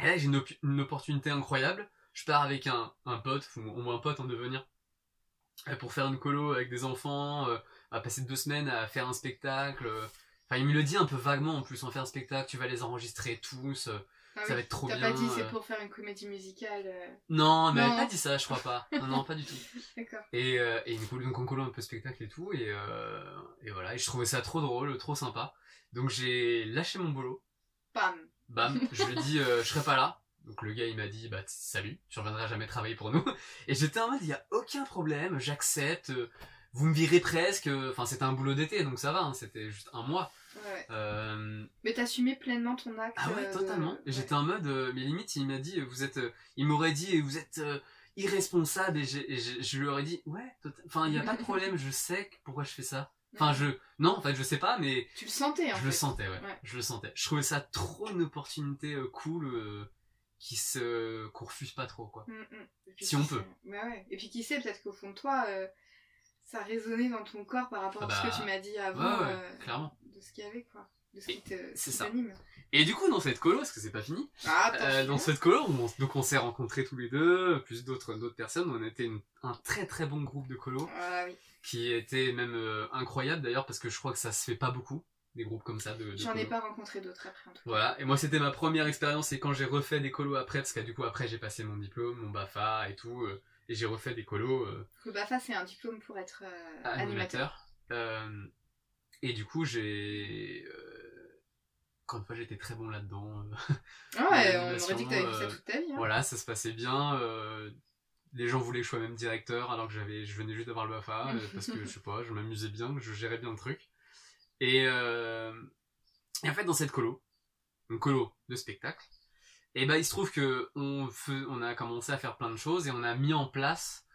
Et là j'ai une, op- une opportunité incroyable. Je pars avec un un pote, ou au moins un pote en devenir, euh, pour faire une colo avec des enfants, euh, à passer deux semaines à faire un spectacle. euh. Enfin, il me le dit un peu vaguement en plus, on faire un spectacle, tu vas les enregistrer tous. Ah ça oui. va être trop T'as bien, pas dit c'est pour faire une comédie musicale. euh, Non, mais Non. pas dit ça, je crois pas. Non, non, pas du tout. D'accord. Et, euh, et une colo, donc on colo un peu spectacle et tout, et, euh, et voilà, et je trouvais ça trop drôle, trop sympa. Donc j'ai lâché mon boulot, Bam. bam, je lui ai dit je serai pas là. Donc le gars il m'a dit bah salut, tu reviendras jamais travailler pour nous. Et j'étais en mode il y a aucun problème, j'accepte, euh, vous me virez presque, euh, enfin c'était un boulot d'été donc ça va, hein, c'était juste un mois. Ouais. Euh, Mais t'assumais pleinement ton acte. ah ouais euh, totalement. ouais. j'étais en mode mais limite il m'a dit vous êtes, il m'aurait dit vous êtes irresponsable et, et je lui aurais dit ouais, tota- enfin il y a pas de problème, je sais pourquoi je fais ça. Enfin je, non en fait je sais pas mais Tu le sentais, en je fait. le sentais, ouais. Ouais. Je le sentais. Je trouvais ça trop une opportunité euh, cool euh, qui se qu'on refuse pas trop, quoi. Mm, mm. Si on peut. Bah ouais. Et puis qui sait, peut-être qu'au fond de toi, euh, ça résonnait dans ton corps par rapport Ah à ce bah, que tu m'as dit avant. ouais, euh, clairement. de ce qu'il y avait, quoi. De ce Et qui te- c'est ça. Et du coup, dans cette colo, parce que c'est pas fini, Ah, euh, dans cette colo, on, donc on s'est rencontrés tous les deux, plus d'autres d'autres personnes. On était une- un très très bon groupe de colo Ah oui. qui était même incroyable d'ailleurs parce que je crois que ça se fait pas beaucoup des groupes comme ça de. de J'en ai pas rencontré d'autres après, en tout cas. Voilà, et moi c'était ma première expérience et quand j'ai refait des colos après, parce que du coup après j'ai passé mon diplôme, mon BAFA et tout, euh, et j'ai refait des colos euh, Le BAFA, c'est un diplôme pour être euh, animateur. animateur. Et du coup, j'ai. Encore une fois, j'étais très bon là-dedans. Ah ouais, on aurait dit que t'avais fait euh, ça toute ta vie. Hein. Voilà, ça se passait bien. les gens voulaient que je sois même directeur alors que j'avais, je venais juste d'avoir le BAFA euh, parce que je sais pas, je m'amusais bien, je gérais bien le truc. Et, euh, et en fait, dans cette colo, une colo de spectacle, et ben il se trouve que on, fe- on a commencé à faire plein de choses et on a mis en place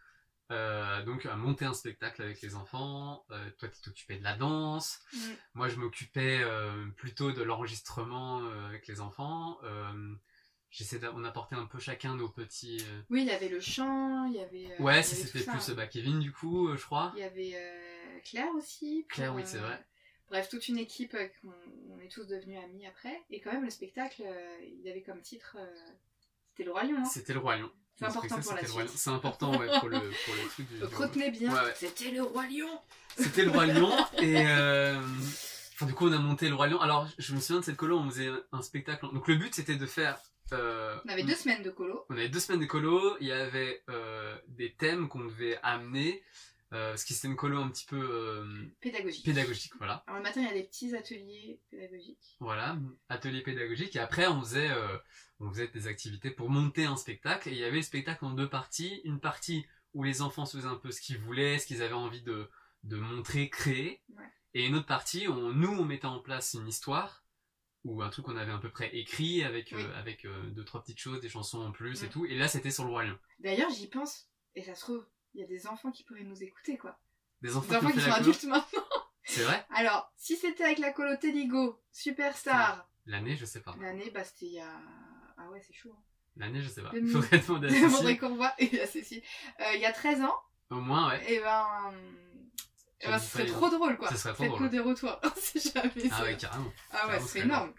euh, donc à monter un spectacle avec les enfants. Euh, toi, tu t'occupais de la danse. Moi, je m'occupais plutôt de l'enregistrement avec les enfants. On apportait un peu chacun nos petits. Oui, il y avait le chant, il y avait. Ouais, c'était plus euh, bah, Kevin du coup, je crois. Il y avait Claire aussi. Claire, oui, c'est vrai. Bref, toute une équipe euh, on est tous devenus amis après. Et quand même, le spectacle, euh, il avait comme titre. euh, C'était le Roi Lion. Hein. C'était le Roi Lion. C'est important pour la c'était le Roi suite. C'est important ouais, pour, le, pour le truc du. Retenez bien, Ouais, ouais. c'était le Roi Lion. C'était le Roi Lion et enfin du coup on a monté le Roi Lion. Alors je me souviens de cette colo, on faisait un spectacle. Donc le but c'était de faire. euh, On avait deux semaines de colo. on avait deux semaines de colo. Il y avait euh, des thèmes qu'on devait amener. Euh, parce que c'était une colo un petit peu euh, Pédagogique. pédagogique, voilà. Alors le matin, il y a des petits ateliers pédagogiques. Voilà, atelier pédagogique. Et après, on faisait, euh, on faisait des activités pour monter un spectacle. Et il y avait le spectacle en deux parties. Une partie où les enfants se faisaient un peu ce qu'ils voulaient, ce qu'ils avaient envie de, de montrer, créer. Ouais. Et une autre partie où on- nous, on mettait en place une histoire ou un truc qu'on avait à peu près écrit avec, Oui. avec euh, deux, trois petites choses, des chansons en plus et tout. Et là, c'était sur le Roi Lion. D'ailleurs, j'y pense. Et ça se trouve, il y a des enfants qui pourraient nous écouter, quoi. Des Des enfants, qui, qui ont sont adultes maintenant. C'est vrai Alors, si c'était avec la colo Téligo, Superstar, L'année, je sais pas. l'année, bah c'était il y a... Ah ouais, c'est chaud. Hein. L'année, je sais pas. Il faudrait demander à Faudrait Cécile. qu'on voit. Et à Cécile. Euh, il y a 13 ans, Au moins, ouais. et ben... eh ben, J'avais ce serait trop drôle, quoi. Ce serait trop Faites-nous drôle. des retours, si jamais Ah ouais, carrément. Ah ouais, c'est c'est énorme.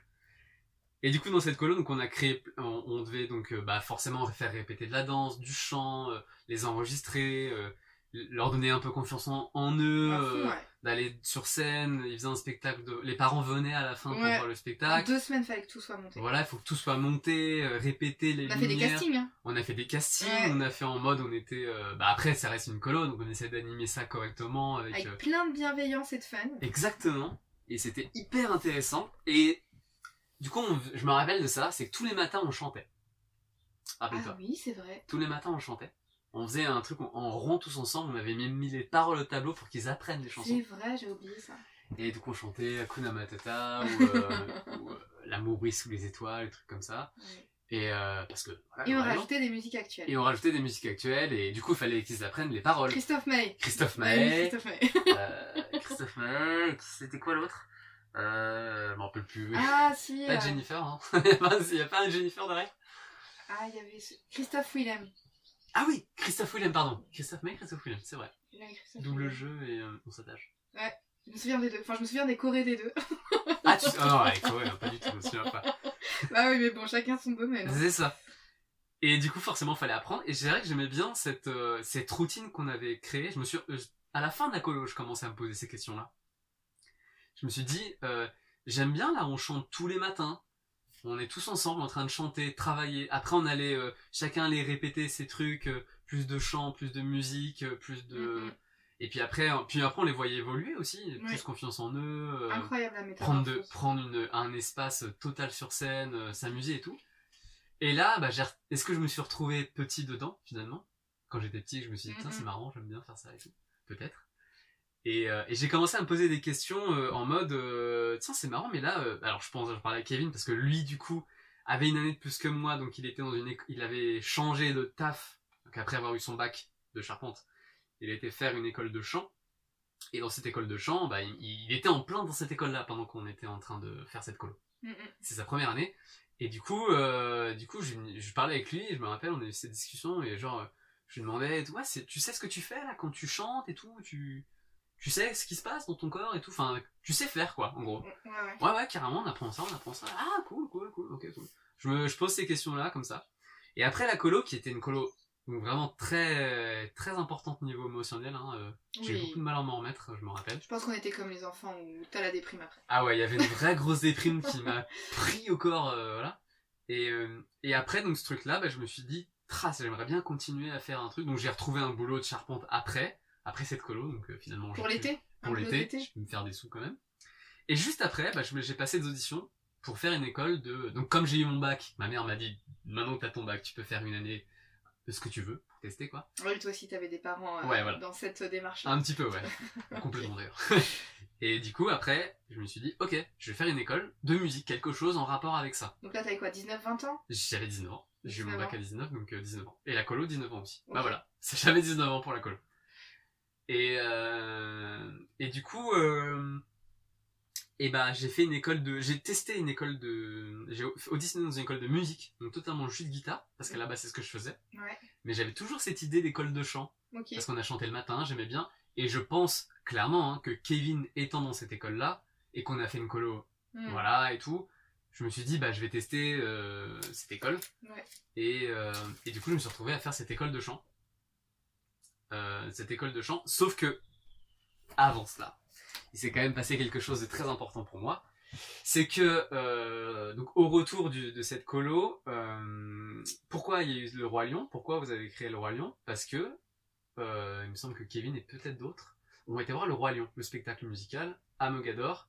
Et du coup, dans cette colo, donc on a créé, on, on devait donc euh, bah, forcément faire répéter de la danse, du chant, euh, les enregistrer, euh, leur donner un peu confiance en, en eux, ouais. d'aller sur scène. Ils faisaient un spectacle. De... Les parents venaient à la fin pour voir le En spectacle. deux semaines, fallait que tout soit monté. Voilà, il faut que tout soit monté, répété les On a fait des castings, hein. On a fait des castings, Ouais. on a fait en mode, on était. Bah après, ça reste une colo, donc on essaie d'animer ça correctement avec. Avec plein de bienveillance et de fun. Exactement. Et c'était hyper intéressant. Et du coup, on- je me rappelle de ça, c'est que tous les matins on chantait. Rappelle-toi. Ah oui, c'est vrai. Tous les matins on chantait. On faisait un truc en, en rond tous ensemble, on avait même mis les paroles au tableau pour qu'ils apprennent les chansons. C'est vrai, j'ai oublié ça. Et du coup on chantait Hakuna Matata ou, euh, ou, euh, sous les étoiles, des trucs comme ça. Ouais. Et euh, parce que voilà, Et on rajoutait des musiques actuelles. Et on rajoutait des musiques actuelles et du coup il fallait qu'ils apprennent les paroles. Christophe Maé. Christophe Ouais, Maé, Christophe Maé. euh, Christophe Maé, c'était quoi l'autre? Euh, Je m'en rappelle plus. Ah si. Pas euh, Jennifer, hein. Il n'y a pas un Jennifer derrière? Ah, il y avait Christophe Willem. Ah oui, Christophe Willem, pardon. Christophe May, Christophe Willem, c'est vrai. Il Double Willem. jeu et euh, on s'attache. Je me souviens des deux. Enfin, je me souviens des chorés des deux. Ah, tu... ah non, avec Chloé, non, pas du tout, je me souviens pas. bah oui, mais bon, chacun son domaine. hein. C'est ça. Et du coup, forcément, fallait apprendre. Et c'est vrai que j'aimais bien cette, euh, cette routine qu'on avait créée. Je me suis, euh, à la fin de la colo, je commençais à me poser ces questions-là. Je me suis dit, euh, j'aime bien là, on chante tous les matins. On est tous ensemble en train de chanter, travailler. Après, on allait euh, chacun aller répéter ses trucs, euh, plus de chant, plus de musique, plus de. Mhm. Et puis après, puis après, on les voyait évoluer aussi, Oui. plus confiance en eux. Incroyable la méthode. prendre, de, prendre une, un espace total sur scène, s'amuser et tout. Et là, bah, est-ce que je me suis retrouvé petit dedans, finalement? Quand j'étais petit, je me suis dit, Mhm. c'est marrant, j'aime bien faire ça et tout. Peut-être. Et, euh, et j'ai commencé à me poser des questions euh, en mode, euh, tiens, c'est marrant, mais là, alors je pense, je parlais à Kevin, parce que lui, du coup, avait une année de plus que moi, donc il était dans une il avait changé de taf, donc après avoir eu son bac de charpente, il était faire une école de chant. Et dans cette école de chant, bah, il, il était en plein dans cette école-là pendant qu'on était en train de faire cette colo. Mhm. C'est sa première année. Et du coup, du coup, je, je parlais avec lui, je me rappelle, on a eu cette discussion, et genre, je lui demandais, ouais, tu sais ce que tu fais là quand tu chantes et tout, tu, tu sais ce qui se passe dans ton corps et tout, enfin, tu sais faire quoi, en gros. Ouais, ouais. Ouais, ouais, carrément, on apprend ça, on apprend ça. Ah, cool, cool, cool, ok, cool. Je me, je pose ces questions-là, comme ça. Et après la colo, qui était une colo, donc vraiment très, très importante niveau émotionnel, hein, euh, j'ai eu beaucoup de mal à m'en remettre, je me rappelle. Je pense qu'on était comme les enfants où t'as la déprime après. Ah ouais, il y avait une vraie grosse déprime qui m'a pris au corps, euh, voilà. Et, euh, et après, donc ce truc-là, bah, je me suis dit, trace, j'aimerais bien continuer à faire un truc. Donc j'ai retrouvé un boulot de charpente après, après cette colo, donc euh, finalement Pour l'été Un Pour l'été, je peux me faire des sous quand même. Et juste après, bah, j'ai passé des auditions pour faire une école de... Donc comme j'ai eu mon bac, ma mère m'a dit, maintenant que t'as ton bac, tu peux faire une année de ce que tu veux, pour tester quoi. Oui, toi aussi, t'avais des parents euh, Ouais, voilà. dans cette démarche. Un petit peu, ouais. Complètement d'ailleurs. Et du coup, après, je me suis dit, ok, je vais faire une école de musique, quelque chose en rapport avec ça. Donc là, t'avais quoi, 19-20 ans? J'avais 19 ans. J'ai eu mon 19 bac à 19, donc euh, 19 ans. Et la colo, 19 ans aussi. Bah voilà, j'avais 19 ans pour la colo. Et, euh, et du coup, euh, et bah, j'ai fait une école de... J'ai testé une école de... J'ai auditionné dans une école de musique, donc totalement juste guitare, parce qu'à la base, c'est ce que je faisais. Ouais, Mais j'avais toujours cette idée d'école de chant. parce qu'on a chanté le matin, j'aimais bien. Et je pense clairement hein, que Kevin étant dans cette école-là, et qu'on a fait une colo, Hmm. voilà, et tout, je me suis dit, bah je vais tester euh, cette école. Ouais. Et, et du coup, je me suis retrouvé à faire cette école de chant. Euh, cette école de chant, sauf que, avant cela, il s'est quand même passé quelque chose de très important pour moi. C'est que, euh, au retour de cette colo, euh, pourquoi il y a eu le Roi Lion? Pourquoi vous avez créé le Roi Lion? Parce que, il me semble que Kevin et peut-être d'autres ont été voir le Roi Lion, le spectacle musical à Mogador,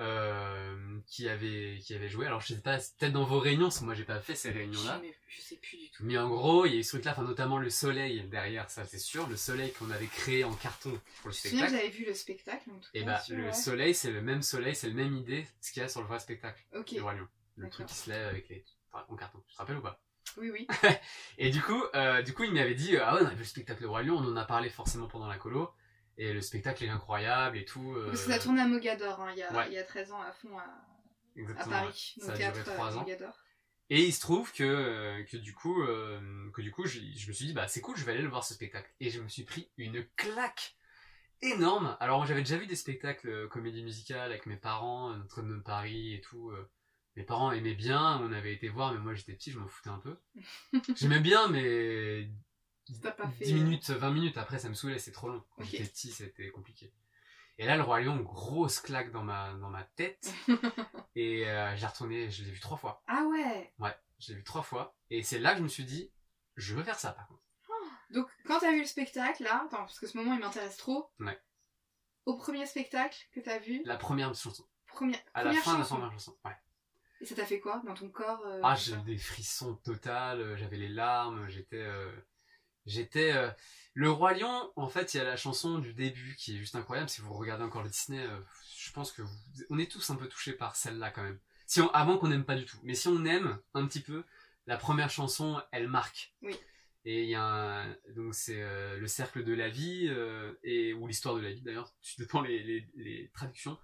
euh, qui avait qui avait joué. Alors je sais pas, peut-être dans vos réunions, parce que moi j'ai pas fait ces réunions-là. Je, sais plus du tout. Mais en gros, il y a eu ce truc-là, enfin notamment le soleil derrière, ça c'est sûr, le soleil qu'on avait créé en carton pour le Je spectacle. j'avais vu le spectacle, en tout cas. Et bah sûr, le ouais. soleil, c'est le même soleil, c'est la même idée, ce qu'il y a sur le vrai spectacle, Ok, le Roi Lion. Le truc qui se lève avec les enfin, en carton. Tu te rappelles ou pas? Oui, oui. Et du coup, euh, du coup, il m'avait dit, euh, ah ouais, on a vu le spectacle Le Roi Lion, on en a parlé forcément pendant la colo, et le spectacle est incroyable et tout. euh, Parce que ça tournait à Mogador, hein, il, y a, ouais. il y a 13 ans à fond à, à Paris, Ça a duré théâtre trois à ans. Mogador. Et il se trouve que, euh, que du coup, euh, que du coup, je, je me suis dit, bah c'est cool, je vais aller le voir ce spectacle. Et je me suis pris une claque énorme. Alors j'avais déjà vu des spectacles euh, comédie musicale avec mes parents, euh, Notre-Dame de Paris et tout. euh. mes parents aimaient bien, on avait été voir, mais moi j'étais petit, je m'en foutais un peu. J'aimais bien, mais T'as pas fait, 10 euh, minutes, 20 minutes après, ça me saoulait, c'est trop long. Quand j'étais petit, c'était compliqué. Et là, le Roi Lion, grosse claque dans ma, dans ma tête. et euh, j'ai retourné, je l'ai vu trois fois. Ah ouais Ouais, je l'ai vu trois fois. Et c'est là que je me suis dit, je veux faire ça par contre. Donc, quand t'as vu le spectacle, là, attends, parce que ce moment il m'intéresse trop. Ouais. Au premier spectacle que t'as vu, La première chanson. première, À la première fin de la chanson. première chanson. Ouais. Et ça t'a fait quoi dans ton corps euh, Ah, j'ai des frissons total, euh, j'avais les larmes, j'étais... J'étais... euh, Le Roi Lion, en fait, il y a la chanson du début qui est juste incroyable. Si vous regardez encore le Disney, euh, je pense que vous- on est tous un peu touchés par celle-là quand même. Si on... Avant qu'on n'aime pas du tout. Mais si on aime un petit peu, la première chanson, elle marque. Oui. Et il y a un... Donc c'est euh, le cercle de la vie, et... ou l'histoire de la vie d'ailleurs, tu dépends les, les, les traductions.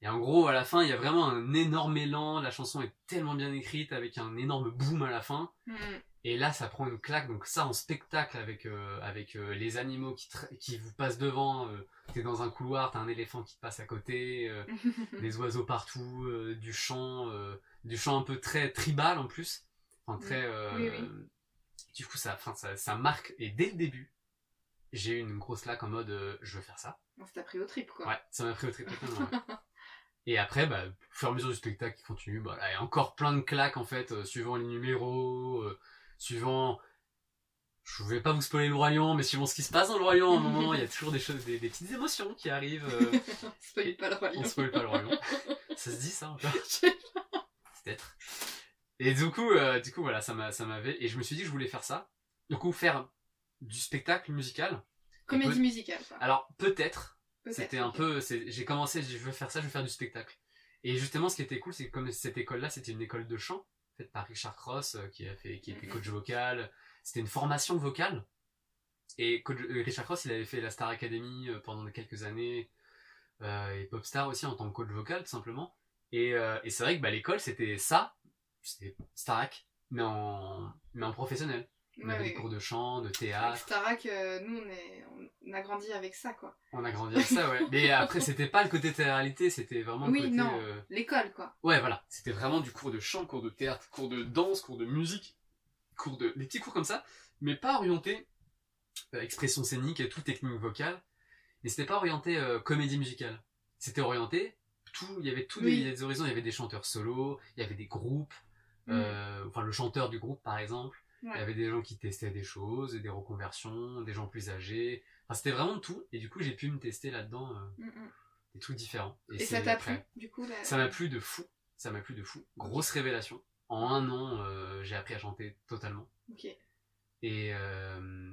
Et en gros, à la fin, il y a vraiment un énorme élan. La chanson est tellement bien écrite avec un énorme boom à la fin. Hmm. Et là, ça prend une claque. Donc ça, en spectacle avec euh, avec euh, les animaux qui qui vous passent devant. Euh, t'es dans un couloir, t'as un éléphant qui te passe à côté, des oiseaux partout, du chant, du chant un peu très tribal en plus. Enfin très. Oui, oui. Du coup, ça, ça, ça marque. Et dès le début, j'ai eu une grosse claque en mode, je veux faire ça. Bon, ça t'a pris au trip, quoi. Ouais, ça m'a pris au trip ouais. Et après, bah, au fur et à mesure du spectacle qui continue, bah, là, il y a encore plein de claques, en fait, suivant les numéros, suivant... Je vais pas vous spoiler le Lion, mais suivant ce qui se passe dans le Lion, à un moment, il y a toujours des choses, des, des petites émotions qui arrivent. euh, Spoil pas le on spoil pas le Lion. Ça se dit, ça, encore Peut-être. Et du coup, euh, du coup, voilà, ça m'a, ça m'avait... Et je me suis dit que je voulais faire ça. Du coup, faire du spectacle musical. Comédie peut- musicale, quoi. Alors, peut-être, Peut-être, c'était un peu, j'ai commencé, je veux faire ça, je veux faire du spectacle. Et justement, ce qui était cool, c'est que comme cette école-là, c'était une école de chant, faite par Richard Cross, euh, qui a fait, qui était Mhm. coach vocal. C'était une formation vocale. Et coach- euh, Richard Cross, il avait fait la Star Academy euh, pendant quelques années, et Popstar aussi en tant que coach vocal, tout simplement. Et, et c'est vrai que bah, l'école, c'était ça, c'était Starac, mais en, mais en professionnel. On Ouais, avait des cours de chant, de théâtre. Starac, euh, nous, on, est, on a grandi avec ça, quoi. On a grandi avec ça, ouais. Mais après, c'était pas le côté télé-réalité, c'était vraiment le Oui, côté. non. euh, L'école, quoi. Ouais, voilà. C'était vraiment du cours de chant, cours de théâtre, cours de danse, cours de musique, cours de. des petits cours comme ça, mais pas orienté euh, expression scénique et tout technique vocale. Mais c'était pas orienté euh, comédie musicale. C'était orienté tout. Il y avait tous Oui. horizons. Il y avait des chanteurs solos, il y avait des groupes. euh, enfin, le chanteur du groupe, par exemple. Il y avait des gens qui testaient des choses, des reconversions, des gens plus âgés. Enfin, c'était vraiment tout. Et du coup, j'ai pu me tester là-dedans. euh, Mm, mm. des trucs différents. Et, ça t'a plu, du coup Ça m'a plu de fou. Ça m'a plu de fou. Grosse révélation. En un an, euh, j'ai appris à chanter totalement. Ok. Et euh,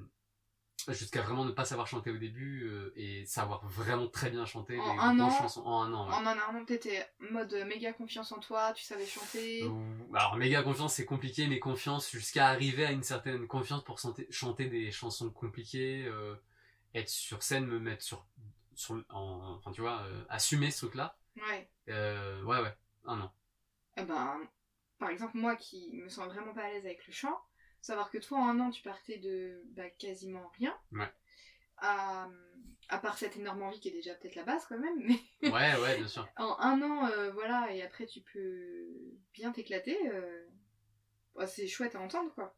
jusqu'à vraiment ne pas savoir chanter au début euh, et savoir vraiment très bien chanter En les un an, chansons en un an. ouais. En un an, t'étais mode méga confiance en toi, tu savais chanter. Alors méga confiance c'est compliqué, mais confiance jusqu'à arriver à une certaine confiance pour chanter, chanter des chansons compliquées, euh, être sur scène, me mettre sur, sur en, enfin tu vois, euh, assumer ce truc-là. Ouais. Ouais ouais, un an. Eh ben, par exemple, moi qui me sens vraiment pas à l'aise avec le chant, savoir que toi en un an tu partais de bah, quasiment rien. Ouais. À, à part cette énorme envie qui est déjà peut-être la base quand même, mais Ouais ouais bien sûr. en un an, euh, voilà, et après tu peux bien t'éclater. euh, bah, c'est chouette à entendre quoi.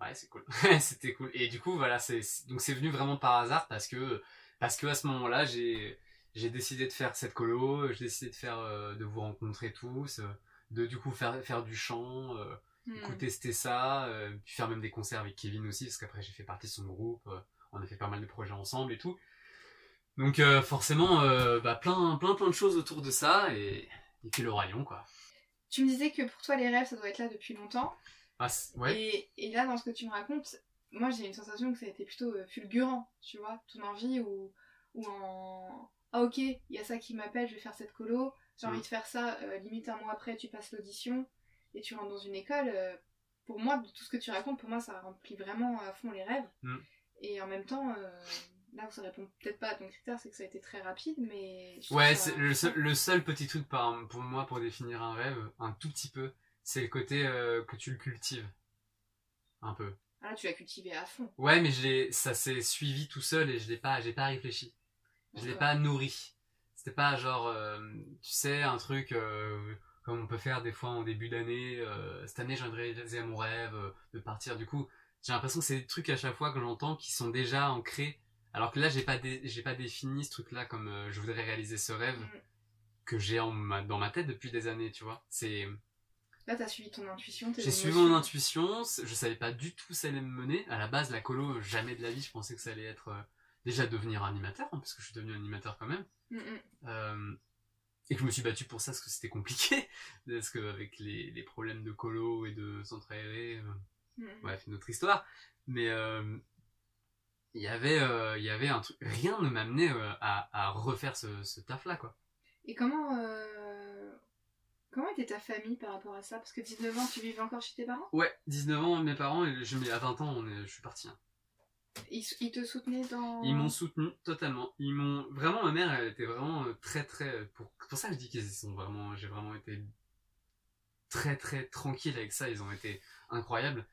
Ouais, c'est cool. C'était cool. Et du coup, voilà, c'est donc c'est venu vraiment par hasard parce que parce que à ce moment-là, j'ai j'ai décidé de faire cette colo, j'ai décidé de faire euh, de vous rencontrer tous, euh, de du coup faire faire du chant, euh, Hmm. du coup tester ça, euh, puis faire même des concerts avec Kevin aussi parce qu'après j'ai fait partie de son groupe, euh, on a fait pas mal de projets ensemble et tout. Donc euh, forcément, bah plein plein plein de choses autour de ça et et puis le rayon quoi. Tu me disais que pour toi les rêves ça doit être là depuis longtemps. Ah, ouais. Et, et là, dans ce que tu me racontes, moi j'ai une sensation que ça a été plutôt fulgurant, tu vois, ton envie ou, ou en. Ah ok, il y a ça qui m'appelle, je vais faire cette colo, j'ai envie Mm. de faire ça, limite un mois après tu passes l'audition et tu rentres dans une école. euh, pour moi, de tout ce que tu racontes, pour moi ça remplit vraiment à fond les rêves. Mm. Et en même temps, euh, là où ça répond peut-être pas à ton critère, c'est que ça a été très rapide, mais. Ouais, ça- le seul, le seul petit truc par, pour moi pour définir un rêve, un tout petit peu, c'est le côté euh, que tu le cultives. Un peu. Ah là, tu l'as cultivé à fond. Ouais, mais je l'ai- ça s'est suivi tout seul et je l'ai pas, j'ai pas réfléchi. Je l'ai pas nourri. C'était pas genre, euh, tu sais, un truc comme on peut faire des fois en début d'année. euh, cette année, j'aimerais réaliser mon rêve euh, de partir. Du coup, j'ai l'impression que c'est des trucs à chaque fois que j'entends qui sont déjà ancrés. Alors que là, j'ai pas, j'ai pas défini ce truc-là comme euh, je voudrais réaliser ce rêve Mm. que j'ai en ma- dans ma tête depuis des années, tu vois. C'est, Là, t'as suivi ton intuition, j'ai suivi mon intuition. Je savais pas du tout où ça allait me mener. À la base, la colo, jamais de la vie, je pensais que ça allait être déjà devenir animateur, hein, parce que je suis devenu animateur quand même. Mm, mm. Et que je me suis battu pour ça parce que c'était compliqué. Parce que avec les, les problèmes de colo et de centre aéré, euh, Mm, mm. bref, une autre histoire. Mais euh, il y avait, euh, il y avait un truc. Rien ne m'amenait euh, à, à refaire ce, ce taf-là, quoi. Et comment, comment était ta famille par rapport à ça? Parce que 19 ans, tu vivais encore chez tes parents? Ouais, 19 ans, mes parents, et je, à 20 ans, on est, je suis parti. hein. Ils, ils te soutenaient dans... Ils m'ont soutenu totalement. Ils m'ont vraiment ma mère, elle était vraiment euh, très très pour c'est pour ça que je dis qu'ils sont vraiment j'ai vraiment été très très tranquille avec ça, ils ont été incroyables.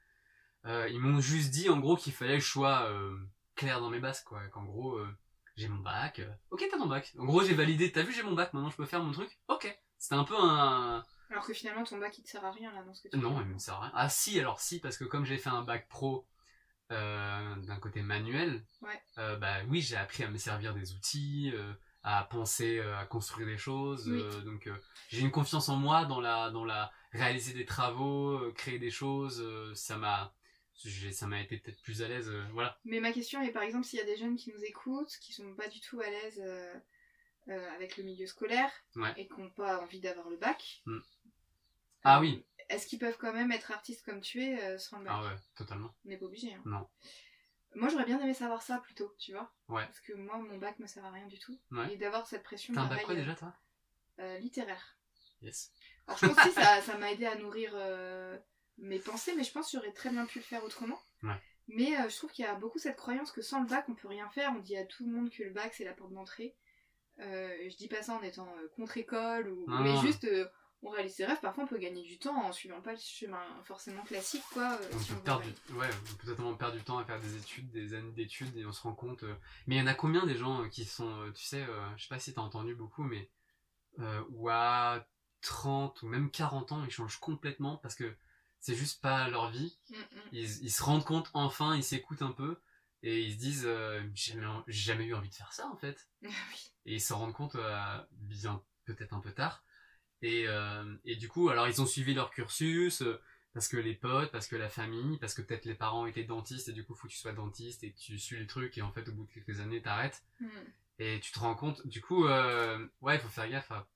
Euh, ils m'ont juste dit en gros qu'il fallait que je sois euh, clair dans mes bases quoi, qu'en gros euh, j'ai mon bac. euh, OK, t'as ton bac. En gros, j'ai validé, t'as vu, j'ai mon bac, maintenant je peux faire mon truc. OK. C'était un peu un Alors que finalement, ton bac, il te sert à rien, là, dans ce que tu non, fais. il me sert à rien. Ah si, alors si, parce que comme j'ai fait un bac pro euh, d'un côté manuel, Ouais. euh, bah oui, j'ai appris à me servir des outils, euh, à penser, à construire des choses. Oui. donc j'ai une confiance en moi dans la, dans la réaliser des travaux, créer des choses. ça m'a, ça m'a été peut-être plus à l'aise. voilà. Mais ma question est, par exemple, s'il y a des jeunes qui nous écoutent, qui sont pas du tout à l'aise avec le milieu scolaire, Ouais. et qui n'ont pas envie d'avoir le bac... Hmm. Ah oui. Est-ce qu'ils peuvent quand même être artistes comme tu es euh, sans le bac Ah ouais, totalement. On n'est pas obligé. Hein. Non. Moi, j'aurais bien aimé savoir ça plutôt, tu vois. Ouais. Parce que moi, mon bac me sert à rien du tout. Ouais. Et d'avoir cette pression T'as un bac quoi euh, déjà toi? euh, littéraire. Yes. Alors, je pense que ça ça m'a aidé à nourrir euh, mes pensées, mais je pense que j'aurais très bien pu le faire autrement. Ouais. Mais euh, je trouve qu'il y a beaucoup cette croyance que sans le bac, on peut rien faire. On dit à tout le monde que le bac, c'est la porte d'entrée. Euh, je dis pas ça en étant euh, contre-école, ou... Non, mais non. juste, euh, on réalise ses rêves. Parfois, on peut gagner du temps en suivant pas le chemin forcément classique, quoi. euh, On si peut veut perdre ouais, on peut totalement perdre du temps à faire des études, des années d'études, et on se rend compte. euh, Mais il y en a combien des gens euh, qui sont, tu sais, je sais pas si t'as entendu beaucoup, mais ou à 30 ou même 40 ans, ils changent complètement parce que c'est juste pas leur vie. Mm, mm. Ils, ils se rendent compte enfin, ils s'écoutent un peu et ils se disent, euh, j'ai jamais, eu envie de faire ça en fait. Ah oui. Et ils se rendent compte euh, bien peut-être un peu tard. Et, euh, et du coup, alors ils ont suivi leur cursus euh, parce que les potes, parce que la famille, parce que peut-être les parents étaient dentistes et du coup faut que tu sois dentiste et que tu suis le truc et en fait au bout de quelques années t'arrêtes. Mm. Et tu te rends compte, du coup, euh, ouais, il faut faire gaffe à...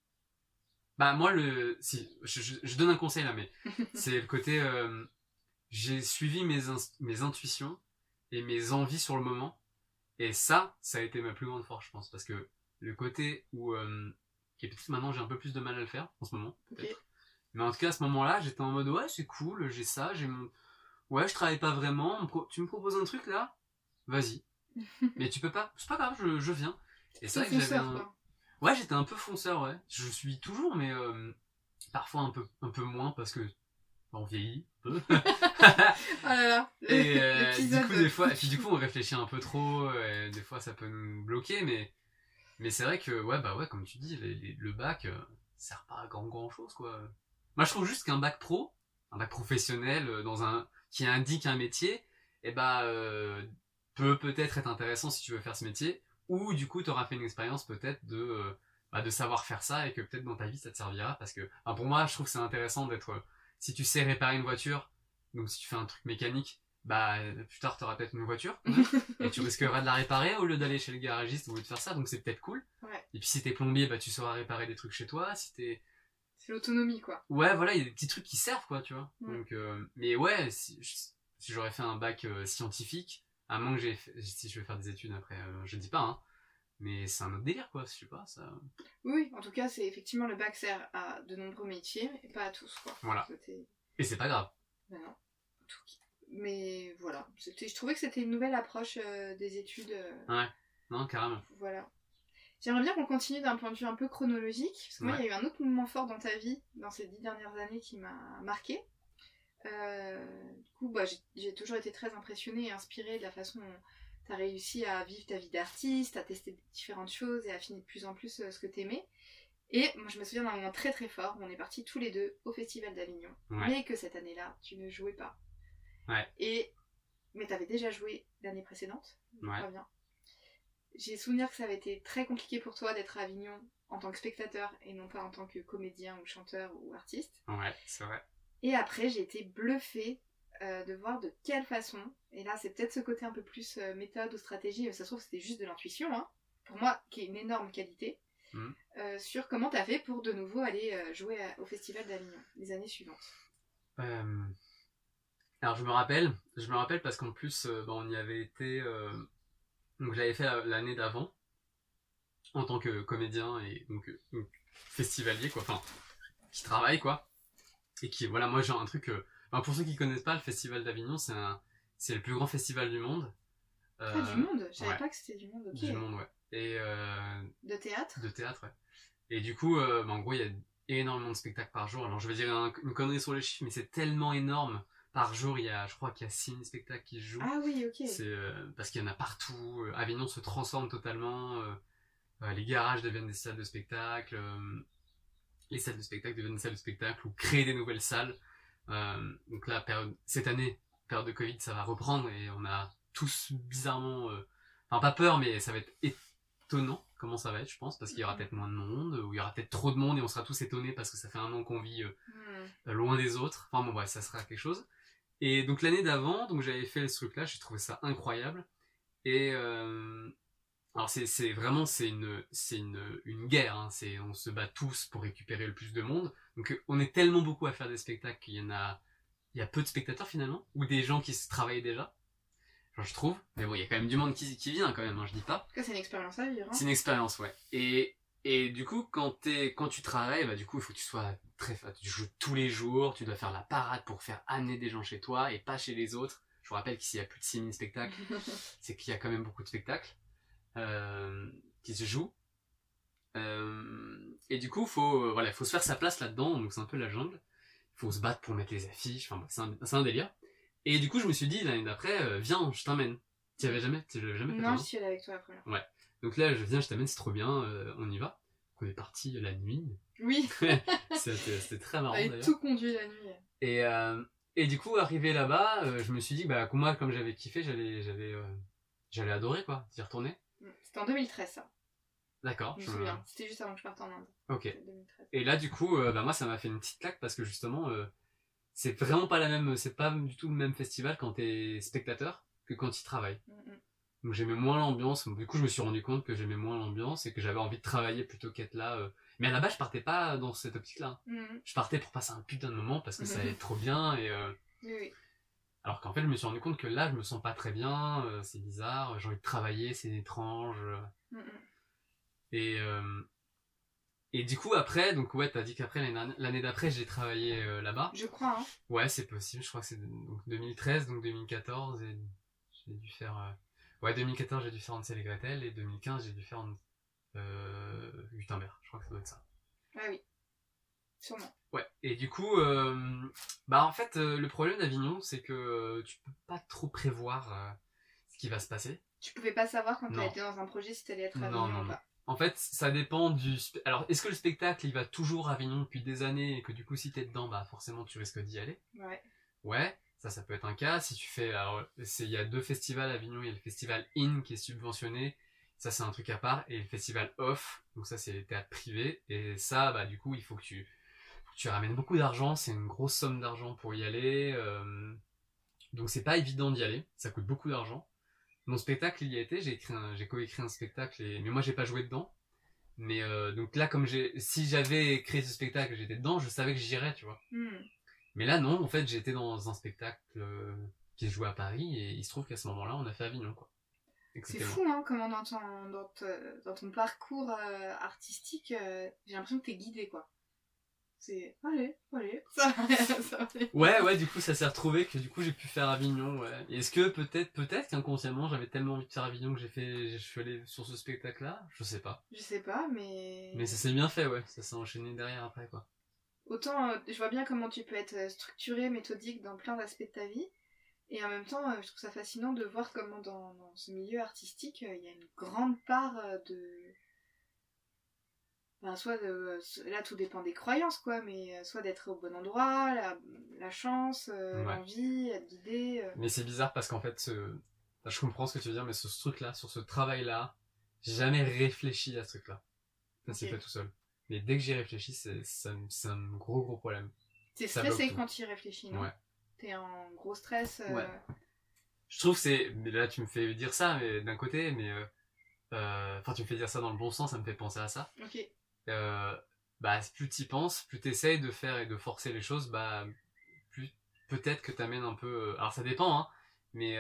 Bah moi, le... Si, je, je- je donne un conseil là, mais c'est le côté... j'ai suivi mes, mes intuitions et mes envies sur le moment. Et ça, ça a été ma plus grande force, je pense. Parce que le côté où... Euh, qui est peut-être maintenant, j'ai un peu plus de mal à le faire, en ce moment. Mais en tout cas, à ce moment-là, j'étais en mode, ouais, c'est cool, j'ai ça, j'ai mon... Ouais, je travaille pas vraiment, pro- tu me proposes un truc là? Vas-y. Mais tu peux pas, c'est pas grave, je, je viens. Et c'est C'est vrai que j'avais un... Ouais, j'étais un peu fonceur, ouais. Je suis toujours, mais euh, parfois un peu, un peu moins parce que on vieillit un peu. Oh là là, et euh, du coup, des fois, et puis du coup, on réfléchit un peu trop. Et des fois, ça peut nous bloquer, mais mais c'est vrai que ouais, bah ouais, comme tu dis, le bac euh, sert pas à grand grand chose, quoi. Moi, je trouve juste qu'un bac pro, un bac professionnel euh, dans un qui indique un métier, et bah euh, peut peut-être être intéressant si tu veux faire ce métier, ou du coup, tu auras fait une expérience peut-être de euh, bah, de savoir faire ça et que peut-être dans ta vie ça te servira parce que pour moi, je trouve que c'est intéressant d'être si tu sais réparer une voiture, donc si tu fais un truc mécanique, bah euh, plus tard tu auras peut-être une voiture et tu risqueras de la réparer au lieu d'aller chez le garagiste ou de faire ça, donc c'est peut-être cool. Ouais. Et puis si t'es plombier, bah tu sauras réparer des trucs chez toi. Si t'es C'est l'autonomie, quoi. ouais, voilà, il y a des petits trucs qui servent quoi, tu vois. Ouais. Donc euh, mais ouais, si, si j'aurais fait un bac euh, scientifique, à moins que j'ai si je vais faire des études après, euh, je dis pas hein. Mais c'est un autre délire quoi, je sais pas ça. Oui, en tout cas, c'est effectivement le bac sert à de nombreux métiers, et pas à tous, quoi. Voilà. Et c'est pas grave. Ben non. Tout Mais voilà, je trouvais que c'était une nouvelle approche euh, des études. euh, Non, carrément. Voilà. J'aimerais bien qu'on continue d'un point de vue un peu chronologique, parce que moi, Ouais. il y a eu un autre moment fort dans ta vie, dans ces dix dernières années, qui m'a marqué. Euh, du coup, bah, j'ai- j'ai toujours été très impressionnée et inspirée de la façon dont tu as réussi à vivre ta vie d'artiste, à tester différentes choses et à affiner de plus en plus euh, ce que tu aimais. Et moi, je me souviens d'un moment très très fort où on est partis tous les deux au Festival d'Avignon, Ouais. mais que cette année-là, tu ne jouais pas. Ouais. Et... Mais tu avais déjà joué l'année précédente, Ouais. bien. J'ai souvenir que ça avait été très compliqué pour toi d'être à Avignon en tant que spectateur et non pas en tant que comédien ou chanteur ou artiste. Ouais, c'est vrai. Et après, j'ai été bluffée euh, de voir de quelle façon, et là c'est peut-être ce côté un peu plus euh, méthode ou stratégie, mais ça se trouve c'était juste de l'intuition, hein, pour moi, qui est une énorme qualité, Mhm. euh, sur comment t'as fait pour de nouveau aller jouer à- au Festival d'Avignon les années suivantes. Alors je me rappelle, je me rappelle parce qu'en plus euh, bah, on y avait été, euh, donc j'avais fait la- l'année d'avant en tant que comédien et donc, euh, donc festivalier quoi, enfin qui travaille quoi, et qui voilà moi j'ai un truc, enfin, pour ceux qui connaissent pas le festival d'Avignon c'est un, c'est le plus grand festival du monde. Ah, Euh, du monde? Je savais ouais. pas que c'était du monde, ok. Du monde ouais. Et euh, De théâtre? de théâtre, ouais. Et du coup, euh, bah, en gros, il y a énormément de spectacles par jour. Alors, je vais dire un- une connerie sur les chiffres, mais c'est tellement énorme. Par jour, il y a, je crois qu'il y a 6000 spectacles qui se jouent. Ah oui, ok. C'est euh, parce qu'il y en a partout. Euh, Avignon se transforme totalement. euh, les garages deviennent des salles de spectacle. euh, les salles de spectacle deviennent des salles de spectacle ou créent des nouvelles salles. Donc là, période, cette année, période de Covid, ça va reprendre et on a tous bizarrement, enfin pas peur, mais ça va être étonnant comment ça va être, je pense, parce qu'il y aura Mhm. peut-être moins de monde ou il y aura peut-être trop de monde et on sera tous étonnés parce que ça fait un an qu'on vit euh, euh, loin des autres. Enfin bon, bref, ça sera quelque chose. Et donc l'année d'avant, donc j'avais fait ce truc-là, j'ai trouvé ça incroyable. Et euh, alors c'est vraiment c'est une c'est une une guerre. Hein. C'est on se bat tous pour récupérer le plus de monde. Donc on est tellement beaucoup à faire des spectacles qu'il y en a il y a peu de spectateurs finalement ou des gens qui se travaillent déjà. Genre je trouve. Mais bon, il y a quand même du monde qui qui vient quand même. Hein, je dis pas. C'est une expérience à vivre. hein. C'est une expérience, ouais. Et, et du coup, quand, tu travailles, bah, du coup, il faut que tu sois très Tu joues tous les jours, tu dois faire la parade pour faire amener des gens chez toi et pas chez les autres. Je vous rappelle qu'ici, il y a plus de 6000 spectacles. C'est qu'il y a quand même beaucoup de spectacles euh, qui se jouent. Euh, et du coup, faut, euh, voilà, faut se faire sa place là-dedans. Donc, c'est un peu la jungle. Il faut se battre pour mettre les affiches. Enfin, c'est un, délire. Et du coup, je me suis dit, l'année d'après, viens, je t'emmène. Tu avais jamais, tu jamais fait non, je suis allée avec toi la première fois. Donc là, je viens, je t'amène, c'est trop bien, euh, on y va. Donc on est parti la nuit. Oui, C'était très marrant d'ailleurs. tout conduit la nuit. Et, euh, et du coup, arrivé là-bas, euh, je me suis dit bah, moi, comme j'avais kiffé, j'allais j'allais euh, j'allais adorer quoi, d'y retourner. Hmm. C'était en 2013, ça. D'accord. Je me je me- souviens. C'était juste avant que je parte en Inde. Ok. C'était 2013. Et là, du coup, euh, bah, moi, ça m'a fait une petite claque parce que justement, euh, c'est vraiment pas la même, c'est pas du tout le même festival quand t'es spectateur que quand tu travailles. Mm, mm. Donc j'aimais moins l'ambiance. Du coup, je me suis rendu compte que j'aimais moins l'ambiance et que j'avais envie de travailler plutôt qu'être là. euh. Mais à la base, je partais pas dans cette optique-là. Mhm. Je partais pour passer un putain de moment parce que ça Mhm. allait être trop bien et. euh, Oui, oui. Alors qu'en fait, je me suis rendu compte que là, je me sens pas très bien, euh, c'est bizarre, j'ai envie de travailler, c'est étrange. Et, et du coup, après, donc ouais, t'as dit qu'après, l'année d'après, j'ai travaillé là-bas. Je crois, hein. Ouais, c'est possible, je crois que c'est donc 2013, donc 2014, et j'ai dû faire... Ouais, 2014, j'ai dû faire Hansel et Gretel, et 2015, j'ai dû faire euh, Gutenberg, je crois que ça doit être ça. Ah oui. Sûrement. Ouais, et du coup, euh, bah en fait, euh, le problème d'Avignon, c'est que euh, tu peux pas trop prévoir euh, ce qui va se passer. Tu pouvais pas savoir quand Non. t'as été dans un projet si t'allais être à Non, Avignon non, ou non. pas. En fait, ça dépend du... Alors, est-ce que le spectacle, il va toujours à Avignon depuis des années, et que du coup, si t'es dedans, bah forcément, tu risques d'y aller? Ouais. Ouais, ça, ça peut être un cas. Si tu fais... Il y a deux festivals à Avignon, il y a le festival IN qui est subventionné, ça c'est un truc à part, et le festival OFF, donc ça c'est les théâtres privés, et ça, bah du coup, il faut que tu... ramènes beaucoup d'argent, c'est une grosse somme d'argent pour y aller. euh, Donc c'est pas évident d'y aller, ça coûte beaucoup d'argent. Mon spectacle il y a été, j'ai écrit j'ai coécrit un spectacle, et... mais moi j'ai pas joué dedans. Mais euh, donc là, comme j'ai, si j'avais créé ce spectacle, j'étais dedans, je savais que j'irais, tu vois. Hmm. Mais là non, en fait j'étais dans un spectacle euh, qui se jouait à Paris, et il se trouve qu'à ce moment-là, on a fait Avignon, quoi. C'est fou, hein, comment dans ton, dans te- dans ton parcours euh, artistique, euh, j'ai l'impression que t'es guidé, quoi. C'est. Allez, allez, ça va, ça va. Ouais, ouais, du coup, ça s'est retrouvé que du coup, j'ai pu faire Avignon, ouais. Est-ce que peut-être, peut-être qu'inconsciemment, j'avais tellement envie de faire Avignon que j'ai fait, je suis allé sur ce spectacle-là? Je sais pas. Je sais pas, mais. Mais ça s'est bien fait, ouais. Ça s'est enchaîné derrière après, quoi. Autant, euh, je vois bien comment tu peux être euh, structuré, méthodique dans plein d'aspects de ta vie. Et en même temps, euh, je trouve ça fascinant de voir comment dans, dans ce milieu artistique, il y a une grande part de. Ben, soit de. Là, tout dépend des croyances, quoi, mais soit d'être au bon endroit, la, la chance, Ouais. l'envie, être guidé. Mais c'est bizarre parce qu'en fait, ce... je comprends ce que tu veux dire, mais ce truc-là, sur ce travail-là, j'ai jamais réfléchi à ce truc-là. Ça s'est fait tout seul. Mais dès que j'y réfléchis, c'est un gros gros problème. T'es ça stressé quand tu y réfléchis, non Ouais. T'es en gros stress. euh, Ouais. Je trouve que c'est. Mais là, tu me fais dire ça, mais d'un côté, mais. euh, euh, Enfin, tu me fais dire ça dans le bon sens, ça me fait penser à ça. Ok. euh, bah, plus tu penses, plus tu essayes de faire et de forcer les choses, bah, plus peut-être que t'amènes un peu. Alors ça dépend, hein, mais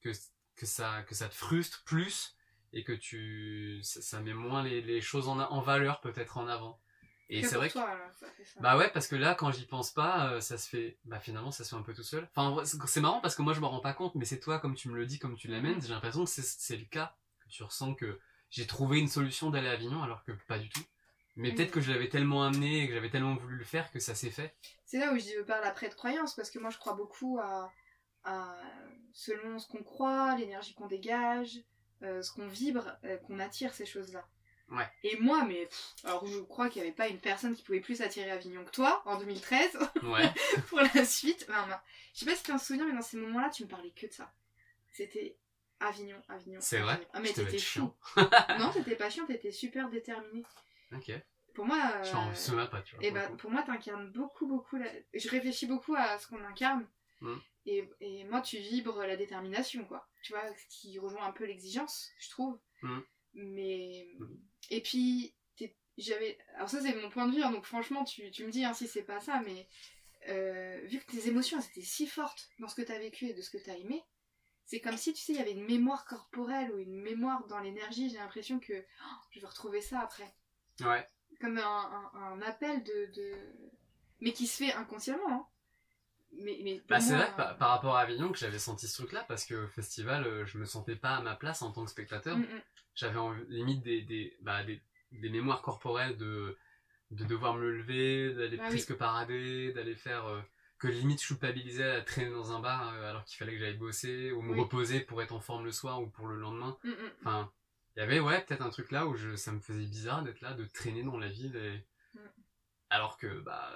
que, que, ça, que ça te frustre plus et que tu ça, ça met moins les, les choses en, en valeur peut-être en avant. Et c'est vrai que toi, alors, ça fait ça. bah ouais, parce que là, quand j'y pense pas, euh, ça se fait. Bah finalement, ça se fait un peu tout seul. Enfin, c'est marrant parce que moi, je me rends pas compte, mais c'est toi, comme tu me le dis, comme tu l'amènes, j'ai l'impression que c'est- le cas. Que tu ressens que j'ai trouvé une solution d'aller à Avignon, alors que pas du tout. Mais Mhm. peut-être que je l'avais tellement amené et que j'avais tellement voulu le faire que ça s'est fait. C'est là où je parle après de croyance, parce que moi je crois beaucoup à, à selon ce qu'on croit, l'énergie qu'on dégage, euh, ce qu'on vibre, euh, qu'on attire ces choses-là. Ouais. Et moi, mais pff, alors je crois qu'il n'y avait pas une personne qui pouvait plus attirer Avignon que toi en 2013 Ouais. pour la suite. Enfin, ben, je sais pas si tu t'en souviens, mais dans ces moments-là, tu me parlais que de ça. C'était Avignon, Avignon. C'est vrai? Ah, mais Je t'étais chiant. non, t'étais pas chiant, t'étais super déterminé. Ok. Pour moi. Je m'en euh, souviens pas, tu vois. et pour le bah, pour moi, t'incarnes beaucoup, beaucoup. La... Je réfléchis beaucoup à ce qu'on incarne. Mm. Et, et moi, tu vibres la détermination, quoi. Tu vois, ce qui rejoint un peu l'exigence, je trouve. Mm. Mais. Mm. Et puis, j'avais. Alors, ça, c'est mon point de vue, hein, donc franchement, tu, tu me dis hein, si c'est pas ça, mais. euh, vu que tes émotions elles étaient si fortes dans ce que t'as vécu et de ce que t'as aimé, c'est comme si, tu sais, il y avait une mémoire corporelle ou une mémoire dans l'énergie. J'ai l'impression que oh, je vais retrouver ça après Ouais. comme un, un- un appel de, de- mais qui se fait inconsciemment hein. Mais, mais Bah, c'est vrai que par, par rapport à Avignon que j'avais senti ce truc-là parce que au festival, euh, je me sentais pas à ma place en tant que spectateur. Mm, mm. j'avais limite des, des, bah, des, des mémoires corporelles de, de devoir me lever, d'aller Ah oui. presque parader, d'aller faire. euh, que limite je culpabilisais à traîner dans un bar euh, alors qu'il fallait que j'aille bosser ou me Oui. reposer pour être en forme le soir ou pour le lendemain. Mm. Enfin, il y avait ouais, peut-être un truc là où je, ça me faisait bizarre d'être là, de traîner dans la ville. Et... Mm. Alors que bah,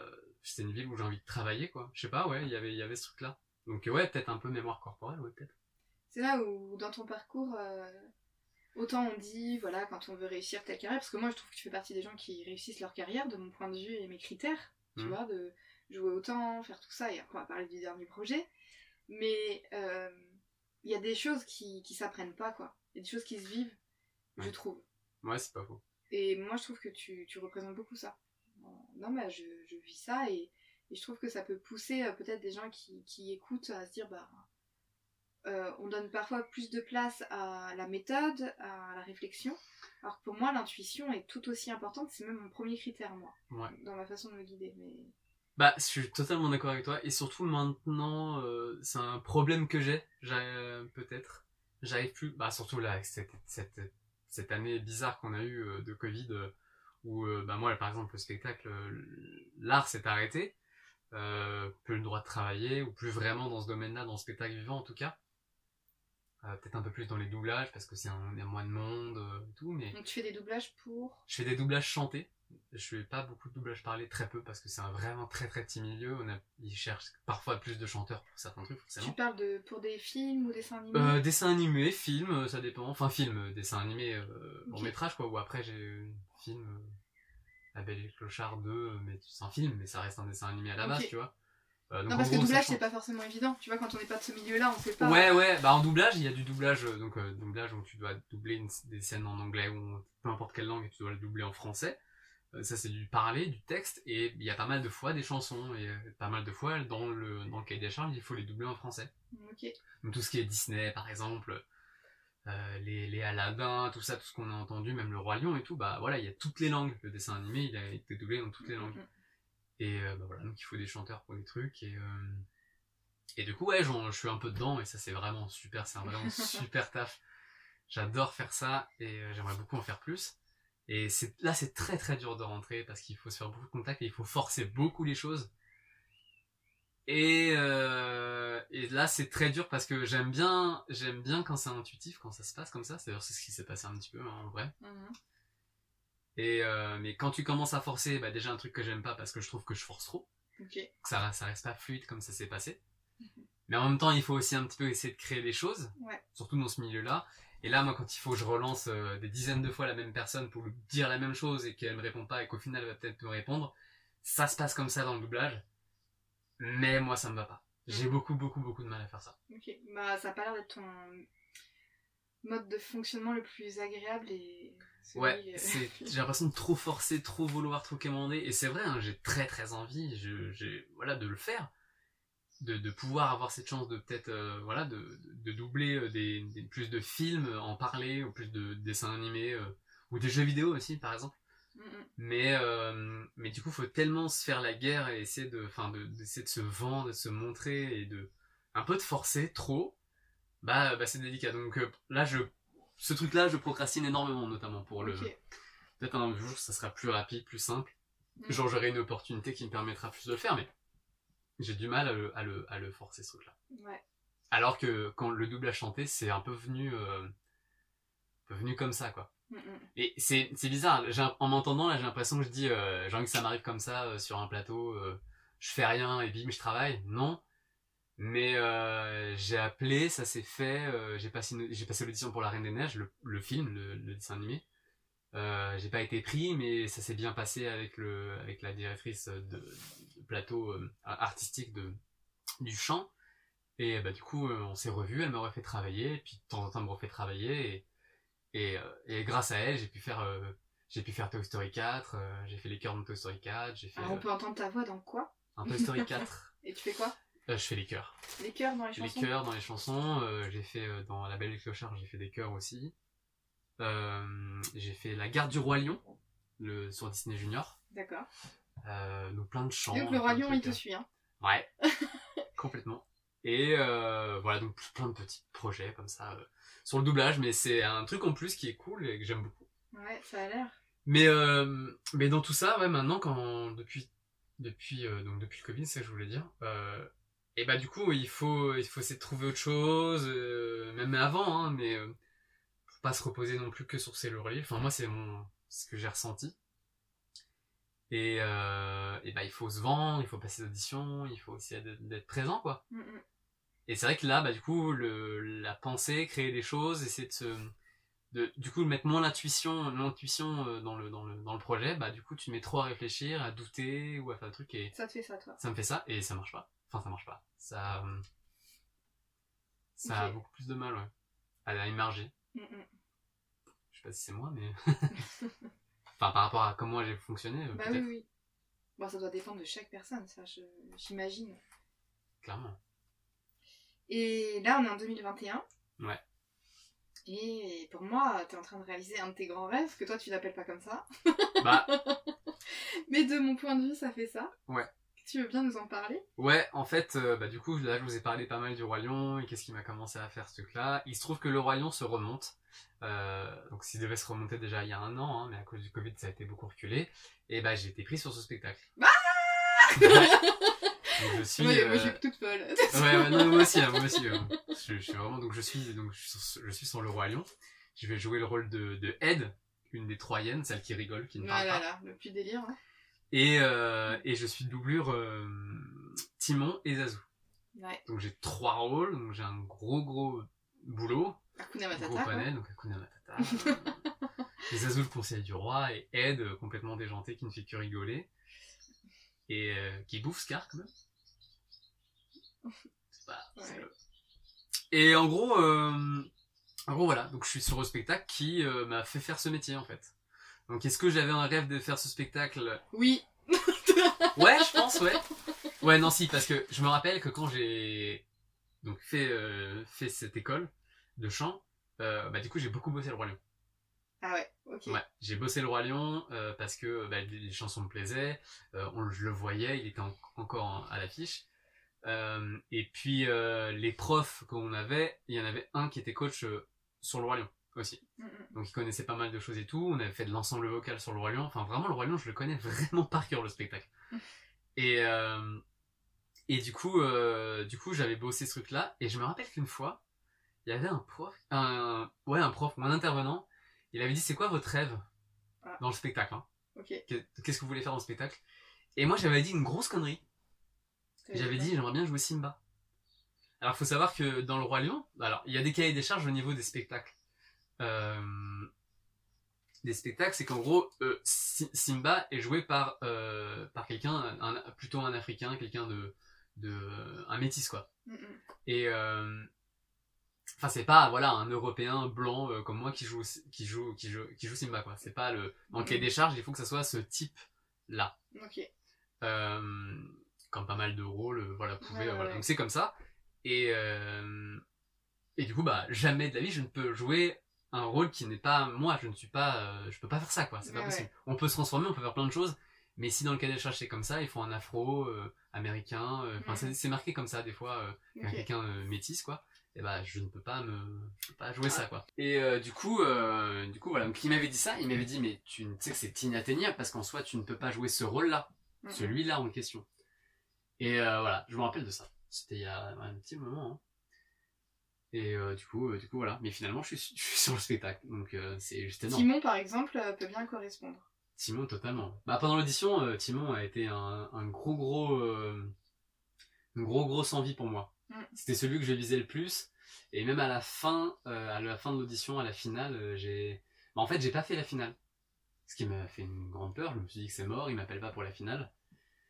euh, c'était une ville où j'ai envie de travailler, quoi. Je sais pas, ouais, il y avait, il y avait ce truc là. Donc ouais, peut-être un peu mémoire corporelle, ouais, peut-être. c'est là où dans ton parcours euh, autant on dit voilà quand on veut réussir telle carrière parce que moi je trouve que tu fais partie des gens qui réussissent leur carrière de mon point de vue et mes critères tu Mm. vois de jouer autant faire tout ça et après on va parler du dernier projet mais euh, il y a des choses qui, qui s'apprennent pas, quoi. Il y a des choses qui se vivent, je trouve. Ouais, c'est pas faux. Et moi, je trouve que tu, tu représentes beaucoup ça. Non, mais je, je vis ça et, et je trouve que ça peut pousser euh, peut-être des gens qui, qui écoutent à se dire, bah, euh, on donne parfois plus de place à la méthode, à la réflexion. Alors que pour moi, l'intuition est tout aussi importante, c'est même mon premier critère, moi, Ouais. dans ma façon de me guider. Mais Bah, je suis totalement d'accord avec toi. Et surtout maintenant, euh, c'est un problème que j'ai, euh, peut-être. J'arrive plus, bah surtout là, avec cette, cette, cette année bizarre qu'on a eue euh, de Covid, euh, où euh, bah moi, par exemple, le spectacle, euh, l'art s'est arrêté. Euh, plus le droit de travailler, ou plus vraiment dans ce domaine-là, dans le spectacle vivant en tout cas. Euh, peut-être un peu plus dans les doublages, parce que c'est un, y a moins de monde euh, et tout, mais donc tu fais des doublages pour. je fais des doublages chantés. Je fais pas beaucoup de doublages parlés, très peu, parce que c'est un vraiment très très petit milieu. On a, ils cherchent parfois plus de chanteurs pour certains trucs, Tu parles de pour des films ou dessins animés Euh, dessin animé, film, euh, ça dépend. Enfin, film, euh, dessin animé, euh, long métrage, quoi. Ou après, j'ai film, La Belle et le Clochard 2, euh, mais c'est un film, mais ça reste un dessin animé à la base, tu vois. Euh, donc, Non, parce que gros, ça doublage, c'est pas forcément évident. Tu vois, quand on n'est pas de ce milieu-là, on sait pas. Ouais, ouais, bah en doublage, il y a du doublage, euh, donc euh, doublage où tu dois doubler une- des scènes en anglais ou peu importe quelle langue et tu dois le doubler en français. Euh, ça, c'est du parler, du texte, et il y a pas mal de fois des chansons, et euh, pas mal de fois, dans le, dans le cahier des charges, il faut les doubler en français. Ok. Donc tout ce qui est Disney, par exemple, euh, les, les Aladdin, tout ça, tout ce qu'on a entendu, même le Roi Lion et tout, bah voilà, il y a toutes les langues. Le dessin animé, il a été doublé dans toutes les langues. Mhm. Et euh, bah voilà, donc il faut des chanteurs pour des trucs. Et, euh, et du coup, ouais, je suis un peu dedans et ça, c'est vraiment super. C'est un vraiment super taf. J'adore faire ça et j'aimerais beaucoup en faire plus. Et c'est là, c'est très très dur de rentrer parce qu'il faut se faire beaucoup de contacts et il faut forcer beaucoup les choses. Et, euh, et là, c'est très dur parce que j'aime bien, j'aime bien quand c'est intuitif, quand ça se passe comme ça. C'est ce qui s'est passé un petit peu hein, en vrai. Mhm. Et euh, mais quand tu commences à forcer, bah déjà un truc que j'aime pas parce que je trouve que je force trop, que ça, ça reste pas fluide comme ça s'est passé. Mhm. Mais en même temps, il faut aussi un petit peu essayer de créer des choses, Ouais. surtout dans ce milieu-là. Et là, moi, quand il faut que je relance euh, des dizaines de fois la même personne pour lui dire la même chose et qu'elle me répond pas et qu'au final elle va peut-être me répondre, ça se passe comme ça dans le doublage. Mais moi, ça me va pas. J'ai beaucoup, beaucoup, beaucoup de mal à faire ça. Ok. Bah, ça a pas l'air d'être ton mode de fonctionnement le plus agréable et. celui, Ouais, euh, c'est, j'ai l'impression de trop forcer, trop vouloir, trop commander. Et c'est vrai, hein, j'ai très très envie, je, j'ai, voilà, de le faire. De, de pouvoir avoir cette chance de peut-être, euh, voilà, de, doubler euh, des, des- plus de films, en parler, ou plus de dessins animés, euh, ou des jeux vidéo aussi, par exemple. Mhm. Mais, euh, mais du coup, faut tellement se faire la guerre et essayer de, enfin, de, d'essayer de se vendre, de se montrer et de, un peu de forcer trop. Bah, bah c'est délicat. Donc euh, là, je, ce truc-là, je procrastine énormément, notamment pour le. Peut-être un jour, ça sera plus rapide, plus simple. Mhm. Genre, j'aurai une opportunité qui me permettra plus de le faire, mais j'ai du mal à le, à le, à le forcer, ce truc-là. Ouais. Alors que quand le doublage chanté, c'est un peu venu, euh, venu comme ça, quoi. Mhm. Et c'est, bizarre, en m'entendant, là, j'ai l'impression que je dis, euh, j'ai envie que ça m'arrive comme ça, euh, sur un plateau, euh, je fais rien et bim, je travaille. Non. Mais euh, j'ai appelé, ça s'est fait, euh, j'ai passé, j'ai passé l'audition pour La Reine des Neiges, le, le film, le, le dessin animé. J'ai pas été pris, mais ça s'est bien passé avec le, avec la directrice de, de plateau artistique de, du chant. Et bah du coup, on s'est revus, elle m'a refait travailler, puis de temps en temps, elle me refait travailler, et, et, euh, et grâce à elle, j'ai pu faire, euh, j'ai pu faire Toy Story 4, euh, j'ai fait les chœurs de Toy Story 4, j'ai fait Alors, on euh, peut entendre ta voix dans quoi? un Toy Story 4, Et tu fais quoi? Euh, je fais les chœurs. Les chœurs dans les Les chansons? chœurs dans les chansons, euh, j'ai fait euh, dans La Belle et le Clochard, j'ai fait des chœurs aussi. J'ai fait La Garde du Roi Lion, le, sur Disney Junior. D'accord. Donc plein de chants. Donc le roi lion, il te suit, hein. Ouais, complètement. Et voilà, donc plein de petits projets comme ça sur le doublage, mais c'est un truc en plus qui est cool et que j'aime beaucoup. Ouais, ça a l'air. Mais euh, mais dans tout ça, ouais, maintenant quand depuis depuis euh, donc depuis le Covid, c'est ce que je voulais dire. Euh, et bah du coup, il faut il faut essayer de trouver autre chose, euh, même avant, hein, mais faut pas se reposer non plus que sur ses lauriers. Enfin moi, c'est mon ce que j'ai ressenti. Et et bah il faut se vendre, il faut passer d'auditions, il faut aussi d'être présent quoi. Mhm. Et c'est vrai que là, bah, du coup, le, la pensée, créer des choses, essayer de se, de, du coup, mettre moins l'intuition, l'intuition euh, dans le, dans le, dans le projet, bah, du coup, tu mets trop à réfléchir, à douter, ou à faire un truc, et Ça te fait ça, toi. ça me fait ça, et ça marche pas. Enfin, ça marche pas. Ça, euh, Ça a beaucoup plus de mal, ouais. À émerger. Mm, mm. Je sais pas si c'est moi, mais. enfin, par rapport à comment j'ai fonctionné, euh, Bah oui, oui. Bon, ça doit dépendre de chaque personne, ça, je- j'imagine. clairement. Et là, on est en 2021. Ouais. Et pour moi, t'es en train de réaliser un de tes grands rêves, que toi, tu l'appelles pas comme ça. Bah, Mais de mon point de vue, ça fait ça. Ouais. Tu veux bien nous en parler? Ouais, en fait, euh, bah, du coup, là, je vous ai parlé pas mal du Roi Lion et qu'est-ce qui m'a commencé à faire ce truc-là. Il se trouve que le Roi Lion se remonte. Euh, donc, s'il devait se remonter déjà il y a un an, hein, mais à cause du Covid, ça a été beaucoup reculé. Et bah, j'ai été pris sur ce spectacle. Bah je suis. Ouais, Moi, euh, je suis toute folle. Ouais, ouais, non, moi aussi, hein, moi aussi. euh, je, je suis vraiment, donc je suis, donc je suis, je le roi lion. Je vais jouer le rôle de, de Ed, une des Troyennes, celle qui rigole, qui ne parle pas. là, le plus délire. hein. Et, euh, et je suis doublure euh, Timon et Zazu. Ouais. Donc j'ai trois rôles, donc j'ai un gros gros boulot, Hakuna gros Matata. quoi. panel, donc Matata. euh, Zazu le conseiller du roi et Ed euh, complètement déjanté qui ne fait que rigoler et euh, qui bouffe Scar quand même. Pas- Ouais. Et en gros, euh, en gros voilà, donc je suis sur le spectacle qui euh, m'a fait faire ce métier en fait. Donc est-ce que j'avais un rêve de faire ce spectacle? Oui. Ouais, je pense, ouais. Ouais, non, si, parce que je me rappelle que quand j'ai donc fait euh, fait cette école de chant, bah du coup j'ai beaucoup bossé le roi lion. Ah ouais, ok. Ouais, j'ai bossé le roi lion parce que bah, les chansons me plaisaient, on, je le voyais, il était en- encore en- à l'affiche. Euh, et puis euh, les profs qu'on avait, il y en avait un qui était coach euh, sur le roi lion aussi. Mm, mm. Donc il connaissait pas mal de choses et tout. On avait fait de l'ensemble vocal sur le Roi Lion. Enfin vraiment le Roi Lion, je le connais vraiment par cœur le spectacle. Et euh, et du coup du coup j'avais bossé ce truc là et je me rappelle qu'une fois il y avait un prof, un ouais un prof un intervenant. Il avait dit c'est quoi votre rêve Ah. dans le spectacle hein? Qu'est-ce que vous voulez faire dans le spectacle? Et moi j'avais dit une grosse connerie. J'avais dit j'aimerais bien jouer Simba. Alors faut savoir que dans le Roi Lion, alors il y a des cahiers des charges au niveau des spectacles. Euh, des spectacles, c'est qu'en gros euh, Si- Simba est joué par euh, par quelqu'un, un- plutôt un Africain, quelqu'un de de un métis quoi. Mm, mm. Et enfin c'est pas voilà un Européen blanc comme moi qui joue qui joue qui joue qui joue Simba quoi. C'est pas le dans le cahier des charges, il faut que ça soit ce type là. Ok. Euh, comme pas mal de rôles, euh, voilà, pouvait, Ouais, ouais, voilà. Donc c'est comme ça. Et, euh, et du coup, bah, jamais de la vie, je ne peux jouer un rôle qui n'est pas moi. Je ne suis pas, euh, je peux pas faire ça, quoi. C'est pas possible. On peut se transformer, on peut faire plein de choses. Mais si dans le cas des charges c'est comme ça, il faut un afro, euh, américain. euh, Enfin, c'est- c'est marqué comme ça des fois. euh, quelqu'un euh, métis quoi et bah je ne peux pas me je peux pas jouer Ah. ça quoi et euh, du coup euh, du coup voilà donc il m'avait dit ça il m'avait dit mais tu sais que c'est inatteignable parce qu'en soi tu ne peux pas jouer ce rôle là mm. celui-là en question et euh, voilà je me rappelle de ça c'était il y a un petit moment hein. et euh, du coup euh, du coup voilà mais finalement je suis, je suis sur le spectacle donc c'est juste énorme Timon, par exemple, peut bien correspondre. Timon totalement. Bah pendant l'audition, Timon a été un, un gros gros une gros grosse envie pour moi. Mm. C'était celui que je visais le plus et même à la fin à la fin de l'audition, à la finale, j'ai bah, en fait, j'ai pas fait la finale. Ce qui m'a fait une grande peur, je me suis dit que c'est mort, il m'appelle pas pour la finale.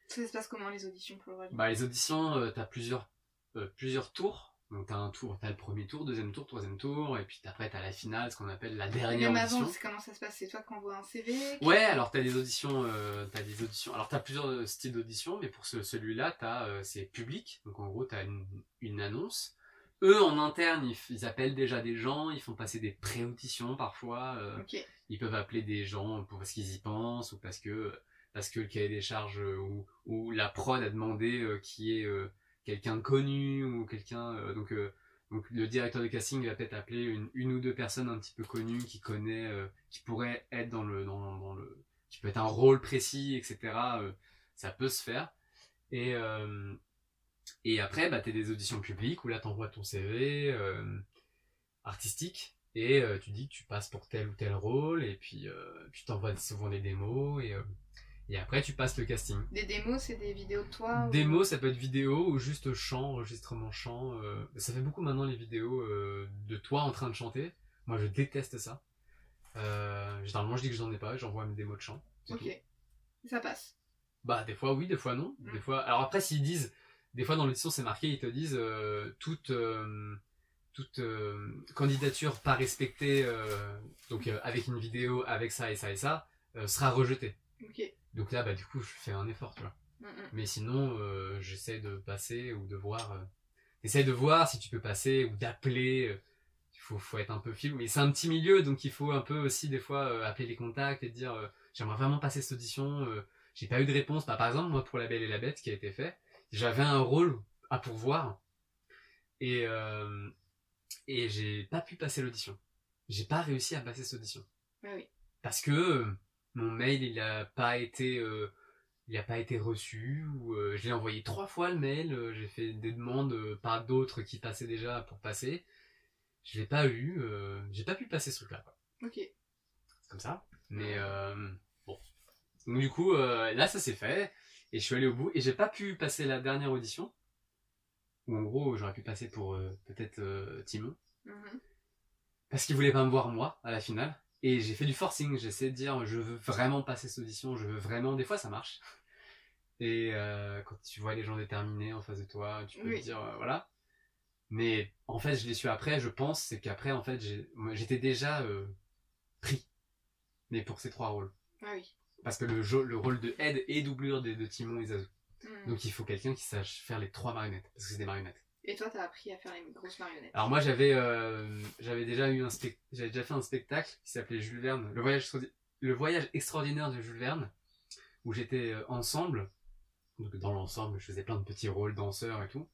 Ça se passe comment les auditions pour le Lion Bah les auditions, euh, t'as plusieurs euh, plusieurs tours. Donc t'as un tour, t'as le premier tour, deuxième tour, troisième tour, et puis après t'as la finale, ce qu'on appelle la dernière Même audition. avant, c'est comment ça se passe? C'est toi qui envoies un CV Ouais, alors t'as des auditions, euh, t'as des auditions. Alors t'as plusieurs euh, styles d'audition, mais pour ce, celui-là, t'as euh, c'est public. Donc en gros, t'as une, une annonce. Eux en interne, ils, appellent déjà des gens, ils font passer des pré-auditions parfois. euh, ils peuvent appeler des gens pour parce qu'ils y pensent ou parce que parce que le cahier des charges euh, ou, la prod a demandé euh, qui est euh, quelqu'un de connu ou quelqu'un donc donc le directeur de casting va peut-être appeler une, ou deux personnes un petit peu connues qui connaît qui pourrait être dans le dans, le qui peut être un rôle précis etc ça peut se faire. Et et après bah t'as des auditions publiques où là t'envoies ton CV artistique et tu dis que tu passes pour tel ou tel rôle et puis tu t'envoies souvent des démos et et après tu passes le casting. Des démos, c'est des vidéos de toi ou- Démos, ça peut être vidéo ou juste chant, enregistrement chant. euh, ça fait beaucoup maintenant les vidéos euh, de toi en train de chanter. Moi, je déteste ça. Euh, généralement, je dis que j'en ai pas, j'envoie mes démos de chant. Ok. tout. Ça passe. Bah, des fois oui, des fois non. Mm. Des fois. Alors après, s'ils disent, des fois dans l'audition, c'est marqué, ils te disent euh, toute, toute candidature pas respectée, donc avec une vidéo, avec ça et ça et ça, sera rejetée. Ok. Donc là, bah, du coup, je fais un effort, tu vois. Mm, mm. Mais sinon, euh, j'essaie de passer ou de voir. Euh, essaie de voir si tu peux passer ou d'appeler. euh, Il faut, faut être un peu fil. Mais c'est un petit milieu, donc il faut un peu aussi, des fois, euh, appeler les contacts et dire euh, J'aimerais vraiment passer cette audition. J'ai pas eu de réponse. Bah, par exemple, moi, pour La Belle et la Bête, qui a été fait, j'avais un rôle à pourvoir. Et, et j'ai pas pu passer l'audition. J'ai pas réussi à passer cette audition oui. parce que mon mail il a pas été euh, il a pas été reçu ou euh, je l'ai envoyé trois fois le mail euh, j'ai fait des demandes par d'autres qui passaient déjà pour passer. Je l'ai pas eu j'ai pas pu passer ce truc là Ok. c'est comme ça. Mais euh, bon. Donc du coup là ça s'est fait et je suis allé au bout et j'ai pas pu passer la dernière audition. Où en gros j'aurais pu passer pour peut-être Timon. Mhm. parce qu'il voulait pas me voir moi à la finale. Et j'ai fait du forcing, j'ai essayé de dire je veux vraiment passer cette audition, je veux vraiment. Des fois ça marche. Et euh, quand tu vois les gens déterminés en face de toi, tu peux Oui. te dire euh, voilà. Mais en fait, je l'ai su après, je pense, c'est qu'après, en fait, j'étais déjà euh, pris. Mais pour ces trois rôles. Ah oui. Parce que le, jeu- le rôle de Ed et doublure de, de Timon et Zazu. Mm. Donc il faut quelqu'un qui sache faire les trois marionnettes. Parce que c'est des marionnettes. Et toi, t'as appris à faire les grosses marionnettes. Alors moi j'avais euh, j'avais déjà eu un j'avais déjà fait un spectacle qui s'appelait Jules Verne, le voyage le voyage extraordinaire de Jules Verne où j'étais euh, ensemble donc dans l'ensemble je faisais plein de petits rôles danseurs et tout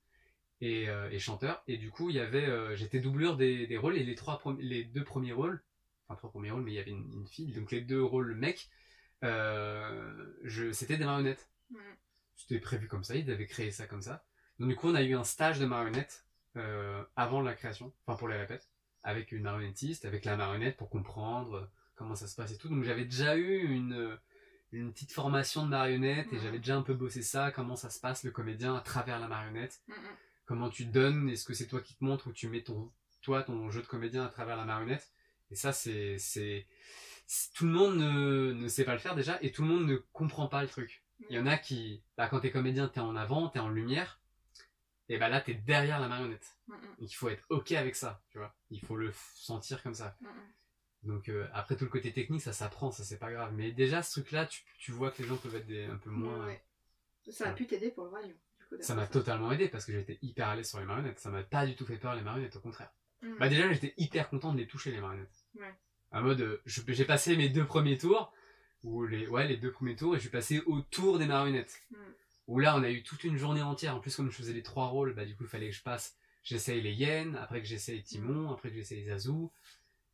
et, euh, et chanteur et du coup il y avait j'étais doublure des, des rôles et les trois les deux premiers rôles enfin trois premiers rôles mais il y avait une, une fille donc les deux rôles mec euh, je c'était des marionnettes Mm. c'était prévu comme ça, ils avaient créé ça comme ça. Donc du coup, on a eu un stage de marionnettes euh, avant la création, enfin pour les répètes, avec une marionnettiste, avec la marionnette pour comprendre euh, comment ça se passe et tout. Donc j'avais déjà eu une, euh, une petite formation de marionnette et Mhm. j'avais déjà un peu bossé ça, comment ça se passe le comédien à travers la marionnette, mm. comment tu donnes, est-ce que c'est toi qui te montres ou tu mets ton, toi ton jeu de comédien à travers la marionnette? Et ça, c'est, tout le monde ne, ne sait pas le faire déjà et tout le monde ne comprend pas le truc. Il y en a qui, bah, quand t'es comédien, t'es en avant, t'es en lumière, et bah là t'es derrière la marionnette. Mm, mm. Donc il faut être ok avec ça, tu vois. Il faut le sentir comme ça. Mm, mm. Donc euh, après tout le côté technique, ça s'apprend, ça c'est pas grave. Mais déjà ce truc-là, tu, tu vois que les gens peuvent être des, un peu moins. Ouais. Ça a pu t'aider pour le royaume. du coup, Ça m'a totalement aidé parce que j'étais hyper à l'aise sur les marionnettes. Ça m'a pas du tout fait peur les marionnettes, au contraire. Bah déjà j'étais hyper content de les toucher les marionnettes. Ouais. En mode, euh, j'ai passé mes deux premiers tours, ou les, ouais les deux premiers tours, et je suis passé au tour des marionnettes. Où là on a eu toute une journée entière. En plus comme je faisais les trois rôles, bah du coup il fallait que je passe, j'essaye les hyènes, après que j'essaye Timon, après que j'essaye Zazu.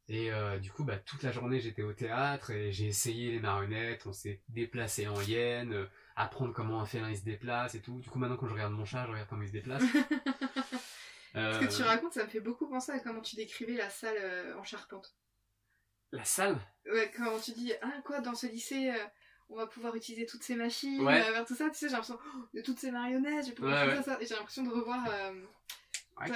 Et euh, du coup bah toute la journée j'étais au théâtre et j'ai essayé les marionnettes, on s'est déplacé en hyène, euh, apprendre comment un félin il se déplace et tout. Du coup maintenant quand je regarde mon chat, je regarde comment il se déplace. Ce que tu Euh, racontes, ça me fait beaucoup penser à comment tu décrivais la salle euh, en charpente. La salle? Ouais, quand tu dis, ah quoi, dans ce lycée, euh, on va pouvoir utiliser toutes ces machines, Ouais. euh, vers tout ça, tu sais, j'ai l'impression oh, de toutes ces marionnettes, pouvoir Ouais, ouais. ça, ça. Et j'ai l'impression de revoir euh,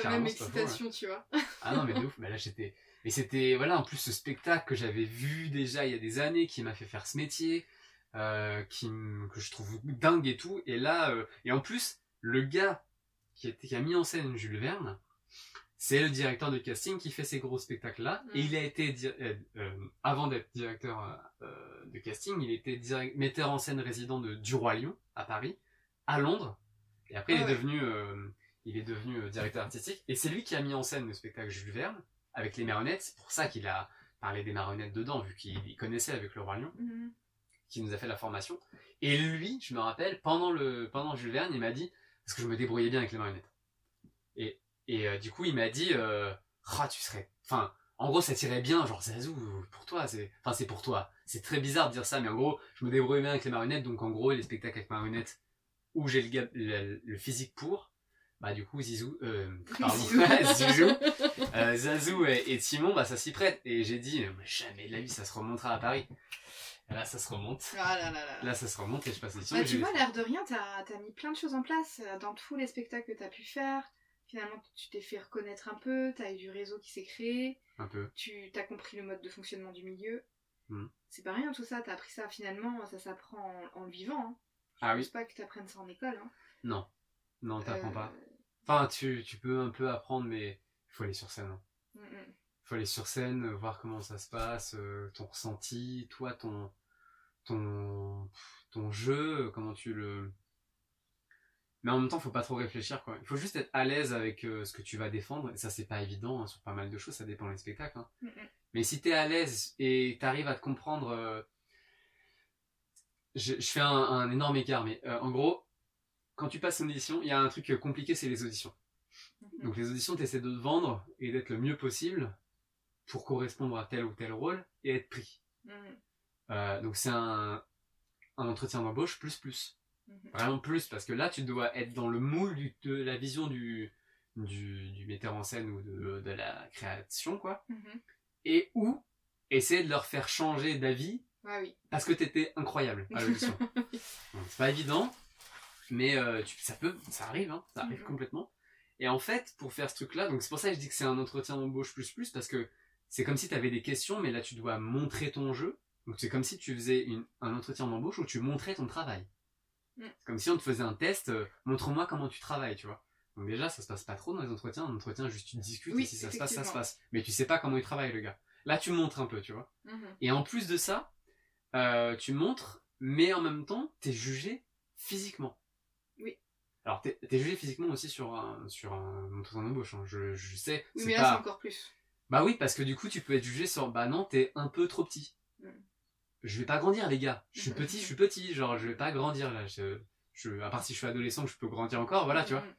ta même excitation, tu vois. Ah non, mais de ouf. Mais là, j'étais. Mais c'était. Voilà, en plus, ce spectacle que j'avais vu déjà il y a des années, qui m'a fait faire ce métier, euh, qui, m- que je trouve dingue et tout. Et là. euh, Et en plus, le gars qui, était, qui a mis en scène Jules Verne, c'est le directeur de casting qui fait ces gros spectacles-là. Mm. Et il a été. euh, euh, avant d'être directeur euh, de casting, il était metteur en scène résident de Du Roi Lion, à Paris, à Londres. Et après, Ah il est ouais. devenu. euh, il est devenu directeur artistique et c'est lui qui a mis en scène le spectacle Jules Verne avec les marionnettes. C'est pour ça qu'il a parlé des marionnettes dedans, vu qu'il connaissait avec le Roi Lion, Mhm. qui nous a fait la formation. Et lui, je me rappelle, pendant le pendant Jules Verne, il m'a dit parce que je me débrouillais bien avec les marionnettes. Et et euh, du coup, il m'a dit, euh, Ah, tu serais, enfin. En gros, ça tirait bien, genre Zazu, pour toi, c'est, enfin c'est pour toi. C'est très bizarre de dire ça, mais en gros, je me débrouillais bien avec les marionnettes, donc en gros, les spectacles avec marionnettes où j'ai le, gars- le, le physique pour, bah du coup Zizou, euh, pardon, Zizou, euh, Zazou et, et Timon, bah ça s'y prête. Et j'ai dit, euh, jamais de la vie, ça se remontera à Paris. Là, ça se remonte. Ah là là là. Là, ça se remonte et je passe les Bah, tu vois, l'air de rien, t'as as mis plein de choses en place euh, dans tous les spectacles que t'as pu faire. Finalement, tu t'es fait reconnaître un peu, t'as eu du réseau qui s'est créé, un peu. tu t'as compris le mode de fonctionnement du milieu. Mhm. C'est pas rien tout ça, t'as appris ça finalement, ça s'apprend en, en le vivant. Hein. Ah Je oui. pense pas que t'apprennes ça en école. Hein. Non. Non, t'apprends Euh, pas. Enfin, tu, tu peux un peu apprendre, mais faut aller sur scène. hein. Mm, mm. faut aller sur scène, voir comment ça se passe, euh, ton ressenti, toi, ton, ton, ton jeu, comment tu le. Mais en même temps, faut pas trop réfléchir, quoi. Il faut juste être à l'aise avec euh, ce que tu vas défendre. Et ça, c'est pas évident hein, sur pas mal de choses, ça dépend des spectacles. hein. Mm, mm. Mais si t'es à l'aise et t'arrives à te comprendre. euh, Je, je fais un, un énorme écart, mais euh, en gros, quand tu passes une audition, il y a un truc compliqué, c'est les auditions. Mhm. Donc les auditions, tu essaies de te vendre et d'être le mieux possible pour correspondre à tel ou tel rôle et être pris. Mm, donc c'est un, un entretien d'embauche plus plus. Mhm. Vraiment plus, parce que là, tu dois être dans le moule du- de la vision du, du, du metteur en scène ou de, de la création, quoi. Mhm. Et ou essayer de leur faire changer d'avis Ouais, oui. parce que t'étais incroyable à l'audition. C'est pas évident, mais euh, tu- ça peut, ça arrive, hein, ça arrive Mhm. complètement. Et en fait, pour faire ce truc-là, donc c'est pour ça que je dis que c'est un entretien d'embauche plus plus, parce que c'est comme si tu avais des questions, mais là tu dois montrer ton jeu. Donc c'est comme si tu faisais une- un entretien d'embauche où tu montrais ton travail. Mm. C'est comme si on te faisait un test, euh, montre-moi comment tu travailles, tu vois. Donc déjà, ça se passe pas trop dans les entretiens. Un entretien, juste tu discutes, Oui, et si ça se passe, ça se passe. Mais tu sais pas comment il travaille, le gars. Là, tu montres un peu, tu vois. Mhm. Et en plus de ça, euh, tu montres, mais en même temps, t'es jugé physiquement. Oui. Alors, t'es es jugé physiquement aussi sur un, sur un entretien d'embauche. hein. Je, je sais. Oui, c'est mais là, pas- c'est encore plus. Bah oui, parce que du coup, tu peux être jugé sur, bah non, t'es un peu trop petit. Mm. Je vais pas grandir, les gars. Je suis petit, je suis petit. Genre, je vais pas grandir là. Je, je, à part si je suis adolescent, je peux grandir encore. Voilà, tu vois. Mhm.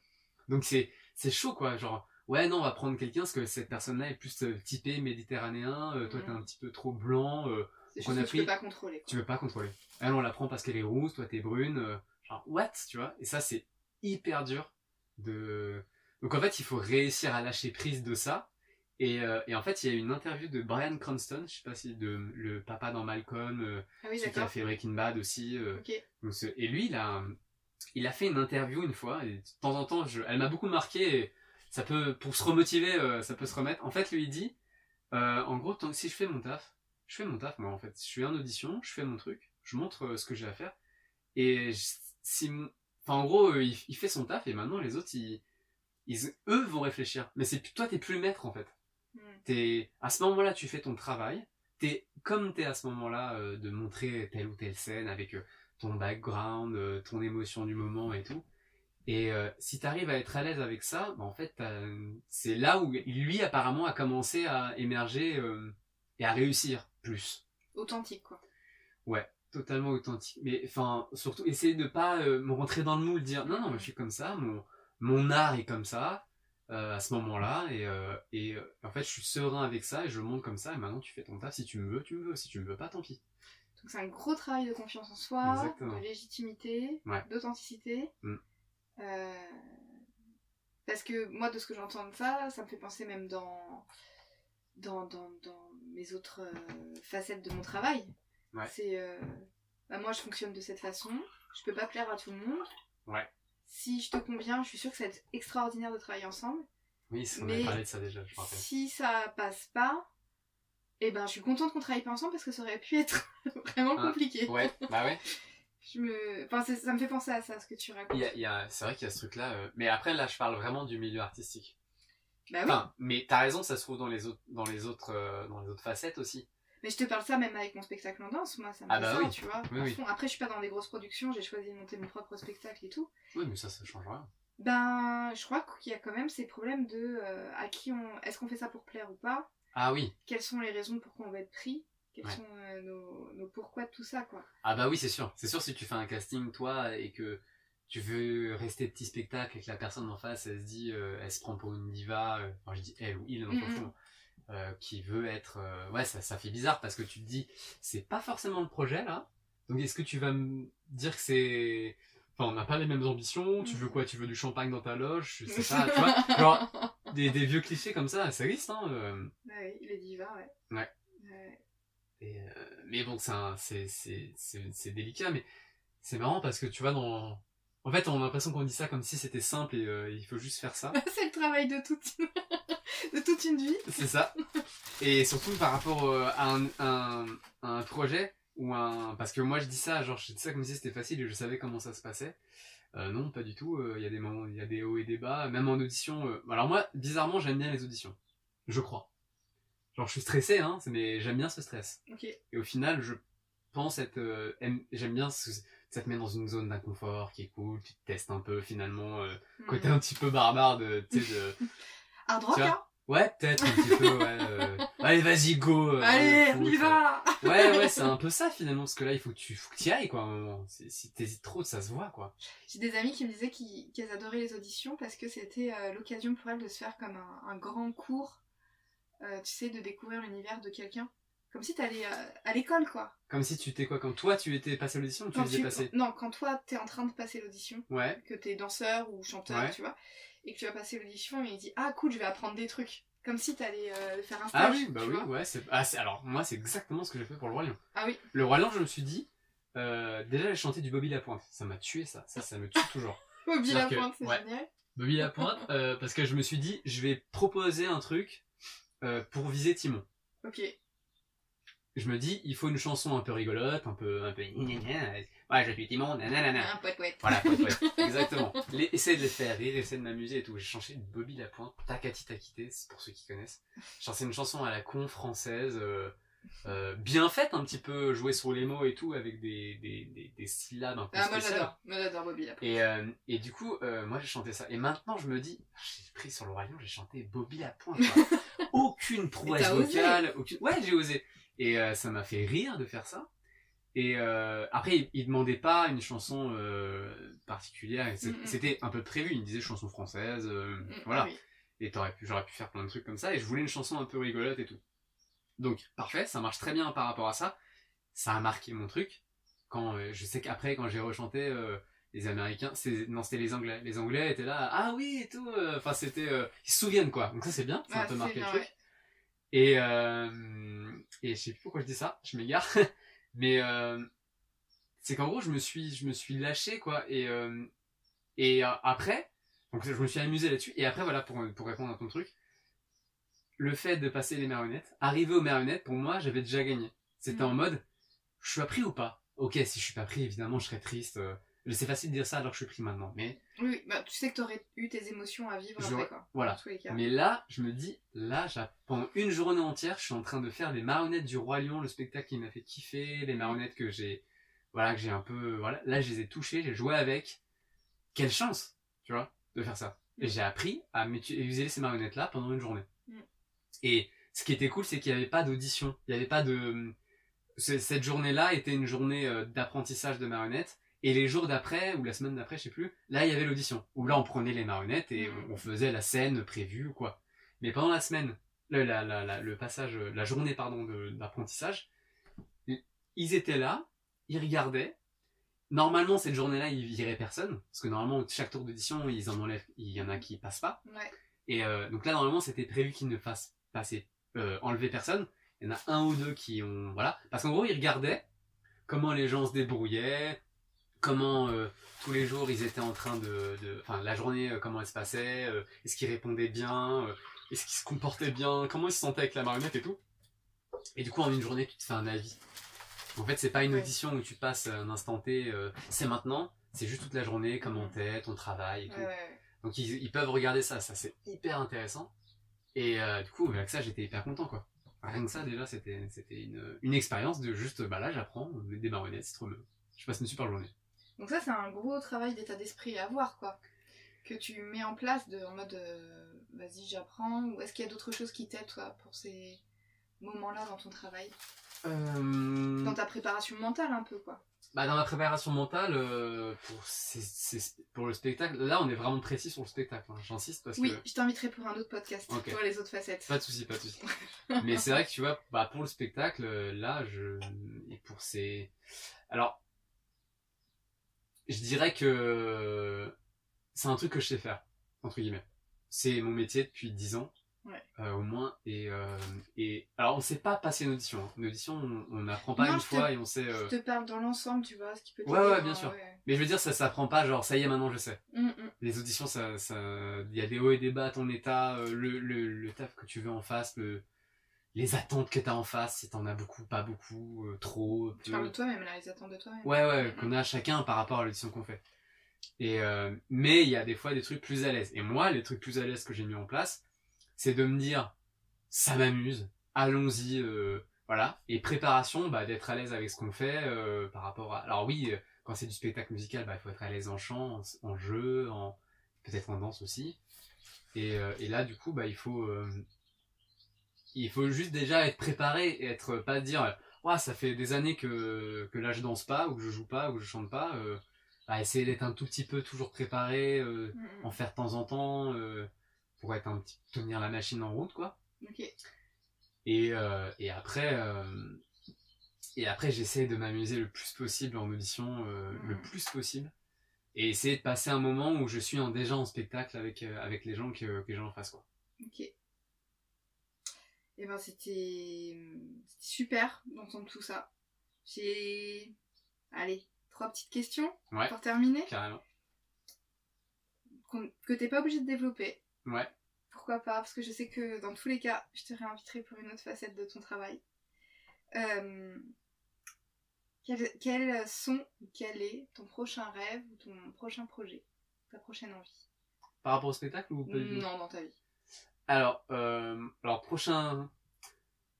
Donc c'est c'est chaud quoi, genre ouais non on va prendre quelqu'un parce que cette personne-là est plus euh, typée méditerranéen, euh, toi t'es Mhm. un petit peu trop blanc, euh, a que tu pris- peux pas contrôler. quoi. tu veux pas contrôler. Elle on la prend parce qu'elle est rousse, toi t'es brune, euh, genre what tu vois Et ça c'est hyper dur de donc en fait il faut réussir à lâcher prise de ça. Et, euh, et en fait il y a une interview de Brian Cranston, je sais pas si de le papa dans Malcolm, euh, Ah oui, celui qui a fait Breaking Bad aussi. euh, Ok. donc, ce- et lui, il a, il a fait une interview une fois, et de temps en temps, je, elle m'a beaucoup marqué, et ça peut, pour se remotiver, euh, ça peut se remettre. En fait, lui, il dit, en gros, tant que si je fais mon taf, je fais mon taf, moi, en fait. Je suis en audition, je fais mon truc, je montre ce que j'ai à faire, et je- si, enfin, en gros, il, il fait son taf, et maintenant, les autres, ils, ils, eux vont réfléchir. Mais c'est, toi, t'es plus le maître, en fait. T'es à ce moment-là tu fais ton travail. T'es comme t'es à ce moment-là euh, de montrer telle ou telle scène avec euh, ton background euh, ton émotion du moment et tout. Et si t'arrives à être à l'aise avec ça bah, en fait c'est là où lui apparemment a commencé à émerger et à réussir plus. Authentique, quoi. ouais totalement authentique. Mais enfin surtout essayer de pas euh, me rentrer dans le moule dire non non moi, je suis comme ça mon mon art est comme ça à ce moment-là et, euh, et euh, en fait je suis serein avec ça et je le montre comme ça et maintenant tu fais ton taf si tu me veux tu me veux si tu me veux pas tant pis Donc c'est un gros travail de confiance en soi, Exactement. de légitimité, Ouais. d'authenticité. Mm. Euh, Parce que moi, de ce que j'entends de ça, ça me fait penser même dans, dans, dans, dans mes autres euh, facettes de mon travail. Ouais. C'est, euh, bah, moi, je fonctionne de cette façon. Je peux pas plaire à tout le monde. Ouais. Si je te conviens, je suis sûre que ça va être extraordinaire de travailler ensemble. oui on Mais- avait parlé de ça déjà je me rappelle Si ça passe pas, eh ben, je suis contente qu'on travaille pas ensemble parce que ça aurait pu être vraiment Ah, compliqué. ouais bah ouais Je me... enfin, ça me fait penser à ça, ce que tu racontes. y a, y a- c'est vrai qu'il y a ce truc là mais après là je parle vraiment du milieu artistique Bah oui, enfin mais t'as raison ça se trouve dans les autres dans les autres euh, dans les autres facettes aussi mais je te parle ça même avec mon spectacle en danse, moi, ça me Ah bah oui. tu vois. Oui, oui. Après, je suis pas dans des grosses productions, j'ai choisi de monter mon propre spectacle et tout. oui mais ça ça change rien Ben, je crois qu'il y a quand même ces problèmes de euh, à qui on... Est-ce qu'on fait ça pour plaire ou pas? Ah oui Quelles sont les raisons pour qu'on va être pris? Quels Ouais. sont euh, nos, nos pourquoi de tout ça, quoi? Ah bah oui, c'est sûr. C'est sûr si tu fais un casting toi et que tu veux rester petit spectacle et que la personne en face elle se dit, euh, elle se prend pour une diva, enfin je dis elle ou il, on s'en Mhm. fout, euh, qui veut être, euh, ouais ça, ça fait bizarre parce que tu te dis, c'est pas forcément le projet là. Donc est-ce que tu vas me dire que c'est, enfin on n'a pas les mêmes ambitions, tu veux quoi, tu veux du champagne dans ta loge, je sais pas, tu vois, genre des, des vieux clichés comme ça, ça existe hein. euh. Ouais, il est diva, ouais. Ouais. Ouais. Et, euh, mais bon, c'est c'est c'est- c'est- c'est délicat, mais c'est marrant parce que tu vois, dans... En fait, on a l'impression qu'on dit ça comme si c'était simple et euh, il faut juste faire ça. c'est le travail de toute une... de toute une vie. c'est ça. Et surtout par rapport euh, à, un, un- projet, ou un parce que moi je dis ça genre je dis ça comme si c'était facile et je savais comment ça se passait. Euh, non pas du tout Euh, il y a des moments il y a des hauts et des bas même en audition alors moi bizarrement j'aime bien les auditions. Je crois. Genre je suis stressé hein mais j'aime bien ce stress. Et au final je pense être aime- j'aime bien ce, ça te met dans une zone d'inconfort qui est cool tu te testes un peu finalement euh, côté un petit peu barbare de de Hard rock, hein ouais peut-être un petit peu ouais euh, allez vas-y go euh, Allez, on y va Ouais, ouais, c'est un peu ça finalement, parce que là, il faut que tu faut que y ailles, quoi, à un moment. Si t'hésites trop, ça se voit, quoi. J'ai des amis qui me disaient qu'elles adoraient les auditions parce que c'était euh, l'occasion pour elles de se faire comme un, un grand cours, tu sais, de découvrir l'univers de quelqu'un. Comme si t'allais à l'école, quoi. Comme si tu étais quoi, comme toi, tu étais passé à l'audition ou tu Quand faisais passer Non, quand toi, t'es en train de passer l'audition, Ouais, que t'es danseur ou chanteur, Ouais. tu vois, et que tu vas passer l'audition et il dit Ah, cool, je vais apprendre des trucs. Comme si t'allais euh, faire un stage. ah oui, bah oui, ouais, c'est. Ah, c'est- alors, moi, c'est exactement ce que j'ai fait pour le Roi Lion. Ah oui. Le Roi Lion, je me suis dit, euh, déjà, j'ai chanté du Bobby Lapointe. Ça m'a tué, ça. Ça, ça me tue toujours. Bobby Lapointe, c'est ouais. génial. Bobby Lapointe, euh, parce que je me suis dit, je vais proposer un truc euh, pour viser Timon. Ok. Je me dis, il faut une chanson un peu rigolote, un peu. Un peu... Ouais, je suis Timon, nanana. Un poète poète. Voilà, ouais, exactement. Les, essayer de les faire rire, essayer de m'amuser et tout. J'ai chanté Bobby Lapointe, Takati Takité, c'est pour ceux qui connaissent. J'ai chanté une chanson à la con française, euh, euh, bien faite, un petit peu jouée sur les mots et tout, avec des, des, des, des syllabes un peu Ah, moi spéciales. j'adore. Moi j'adore Bobby Lapointe. Et, euh, et du coup, moi j'ai chanté ça. Et maintenant je me dis, ah, j'ai pris sur le Lion, j'ai chanté Bobby Lapointe. quoi. aucune prouesse vocale, aucune... Ouais, j'ai osé. Et euh, ça m'a fait rire de faire ça. Et euh, après, il, il demandait pas une chanson euh, particulière. Mm, mm. C'était un peu prévu. Il me disait chanson française, Mm, voilà. ah oui. Et j'aurais pu faire plein de trucs comme ça. Et je voulais une chanson un peu rigolote et tout. Donc parfait, ça marche très bien par rapport à ça. Ça a marqué mon truc. Quand je sais qu'après, quand j'ai rechanté les Américains, non c'était les Anglais. Les Anglais étaient là, ah oui et tout. Enfin c'était, euh, ils se souviennent quoi. Donc ça c'est bien, ça a Ah, un peu marqué le truc. ouais. Et, euh, et je sais plus pourquoi je dis ça, je m'égare. Mais euh, c'est qu'en gros, je me suis, je me suis lâché, quoi. Et, euh, et euh, après, donc je me suis amusé là-dessus. Et après, voilà, pour, pour répondre à ton truc, le fait de passer les marionnettes, arriver aux marionnettes, pour moi, j'avais déjà gagné. C'était Mm. en mode, je suis pas pris ou pas? Ok, si je suis pas pris, évidemment, je serais triste. euh, C'est facile de dire ça alors que je suis pris maintenant. Mais Oui, bah, tu sais que t'aurais eu tes émotions à vivre après quoi. voilà. Tous les cas. Mais là, je me dis, là, pendant une journée entière, je suis en train de faire les marionnettes du Roi Lion, le spectacle qui m'a fait kiffer, les marionnettes que j'ai, voilà, que j'ai un peu, voilà, là, je les ai touchées, j'ai joué avec. Quelle chance, tu vois, de faire ça. Et j'ai appris à utiliser ces marionnettes-là pendant une journée. Mm. Et ce qui était cool, c'est qu'il n'y avait pas d'audition. Il n'y avait pas de, ce- cette journée-là était une journée euh, d'apprentissage de marionnettes. Et les jours d'après, ou la semaine d'après, je sais plus, là, il y avait l'audition. Où là, on prenait les marionnettes et Mhm. on, faisait la scène prévue ou quoi. Mais pendant la semaine, le, la, la, la- le passage, la journée, pardon, d'apprentissage, ils étaient là, ils regardaient. Normalement, cette journée-là, il virait personne. Parce que normalement, chaque tour d'audition, ils en enlèvent, il y en a qui passent pas. Ouais. Et euh, donc là, normalement, c'était prévu qu'ils ne fassent passer, euh, enlever personne. Il y en a un ou deux qui ont, voilà. Parce qu'en gros, ils regardaient comment les gens se débrouillaient, comment euh, tous les jours ils étaient en train de, enfin la journée, euh, comment elle se passait, euh, est-ce qu'ils répondaient bien, est-ce qu'ils se comportaient bien, comment ils se sentaient avec la marionnette et tout. Et du coup, en une journée, tu te fais un avis. En fait, c'est pas une audition où tu passes un instant T, c'est maintenant. C'est juste toute la journée, comment t'es, ton travail et tout. Ouais. Donc ils, ils peuvent regarder ça, ça c'est hyper intéressant. Et du coup, avec ça, j'étais hyper content quoi. Rien que ça, déjà, c'était c'était une, une expérience de juste, bah là, j'apprends des marionnettes, c'est trop bien. Je passe une super journée. Donc ça c'est un gros travail d'état d'esprit à avoir quoi. Que tu mets en place de, en mode euh, vas-y j'apprends ou est-ce qu'il y a d'autres choses qui t'aident toi pour ces moments-là dans ton travail? Euh, Dans ta préparation mentale un peu quoi. bah, dans ma préparation mentale, euh, pour, ces- ces- pour le spectacle, là, on est vraiment précis sur le spectacle. hein. J'insiste parce Oui, que... je t'inviterai pour un autre podcast pour les autres facettes. Pas de souci, pas de souci. Mais c'est vrai que tu vois, bah, pour le spectacle, là, je. Et pour ces. Alors. Je dirais que. C'est un truc que je sais faire, entre guillemets. C'est mon métier depuis 10 ans. Ouais. euh, au moins. Et, euh, et. Alors, on sait pas passer une audition. hein. Une audition, on n'apprend pas Non, une te- fois et on sait. euh, Je te parle dans l'ensemble, tu vois, ce qui peut Ouais, ouais, bien sûr. Mais je veux dire, ça s'apprend pas, genre, ça y est, maintenant je sais. Hum, hum. Les auditions, ça, ça, il y a des hauts et des bas à ton état, euh, le, le, le taf que tu veux en face, le, les attentes que t'as en face, si t'en as beaucoup, pas beaucoup, euh, trop, Tu parles de toi-même, là, les attentes de toi-même. Ouais, ouais, qu'on a chacun par rapport à l'audition qu'on fait. Et euh, mais il y a des fois des trucs plus à l'aise. Et moi, les trucs plus à l'aise que j'ai mis en place, c'est de me dire, ça m'amuse, allons-y, euh, voilà. Et préparation, bah, d'être à l'aise avec ce qu'on fait par rapport à. Alors oui, quand c'est du spectacle musical, bah, il faut être à l'aise en chant, en, en jeu, en peut-être en danse aussi. Et, et là, du coup, bah, il faut, il faut juste déjà être préparé et être pas dire, ouais, ça fait des années que, que là je danse pas, ou que je joue pas, ou que je chante pas. Euh, bah, essayer d'être un tout petit peu toujours préparé, euh, Mm, mm. en faire de temps en temps, euh, pour être un petit, tenir la machine en route, quoi. Et, euh, et après, euh, et après j'essaie de m'amuser le plus possible en audition, euh, Mhm. le plus possible, et essayer de passer un moment où je suis en, déjà en spectacle avec, euh, avec les gens que, que en face, quoi. Ok. Et ben c'était super d'entendre tout ça. J'ai allez trois petites questions Ouais. pour terminer Carrément. qu'on- que t'es pas obligé de développer. Ouais. Pourquoi pas? Parce que je sais que dans tous les cas, je te réinviterai pour une autre facette de ton travail. Euh, quels, quels sont ou quel est ton prochain rêve ou ton prochain projet? Ta prochaine envie? Par rapport au spectacle ou pas du tout? Non, dans ta vie. Alors, euh, alors prochain,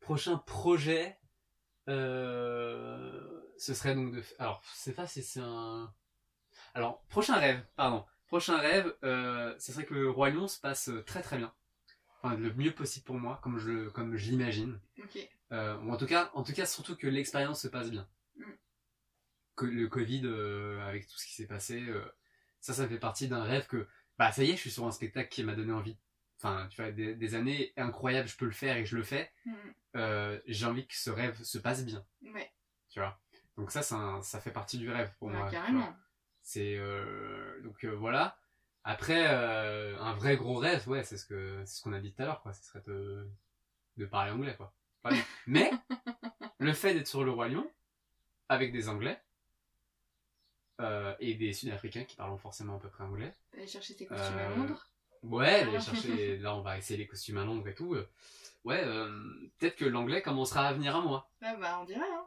prochain projet, euh, ce serait donc de. Alors, je sais pas si c'est un. Alors, prochain rêve, pardon. Prochain rêve, euh, ce serait que le Roi Lion se passe très très bien. Enfin, le mieux possible pour moi, comme je, comme je l'imagine. Euh, ou en tout cas, en tout cas, surtout que l'expérience se passe bien. Mm. Que le Covid, euh, avec tout ce qui s'est passé, ça, ça fait partie d'un rêve que, bah, ça y est, je suis sur un spectacle qui m'a donné envie. Enfin, tu vois, des, des années incroyables, je peux le faire et je le fais. Mm. Euh, j'ai envie que ce rêve se passe bien, Ouais, tu vois? Donc ça, ça fait partie du rêve pour ouais, moi. carrément. C'est euh, donc euh, voilà. Après, un vrai gros rêve, ouais, c'est ce que c'est ce qu'on a dit tout à l'heure, quoi. Ce serait de, de parler anglais, quoi. Mais le fait d'être sur le roi lion avec des Anglais et des Sud-Africains qui parlent forcément à peu près anglais. Aller chercher tes costumes à Londres. Ouais, aller chercher. là, on va essayer les costumes à Londres et tout. euh, Ouais, euh, peut-être que l'anglais commencera à venir à moi. Ouais, bah on dirait, hein.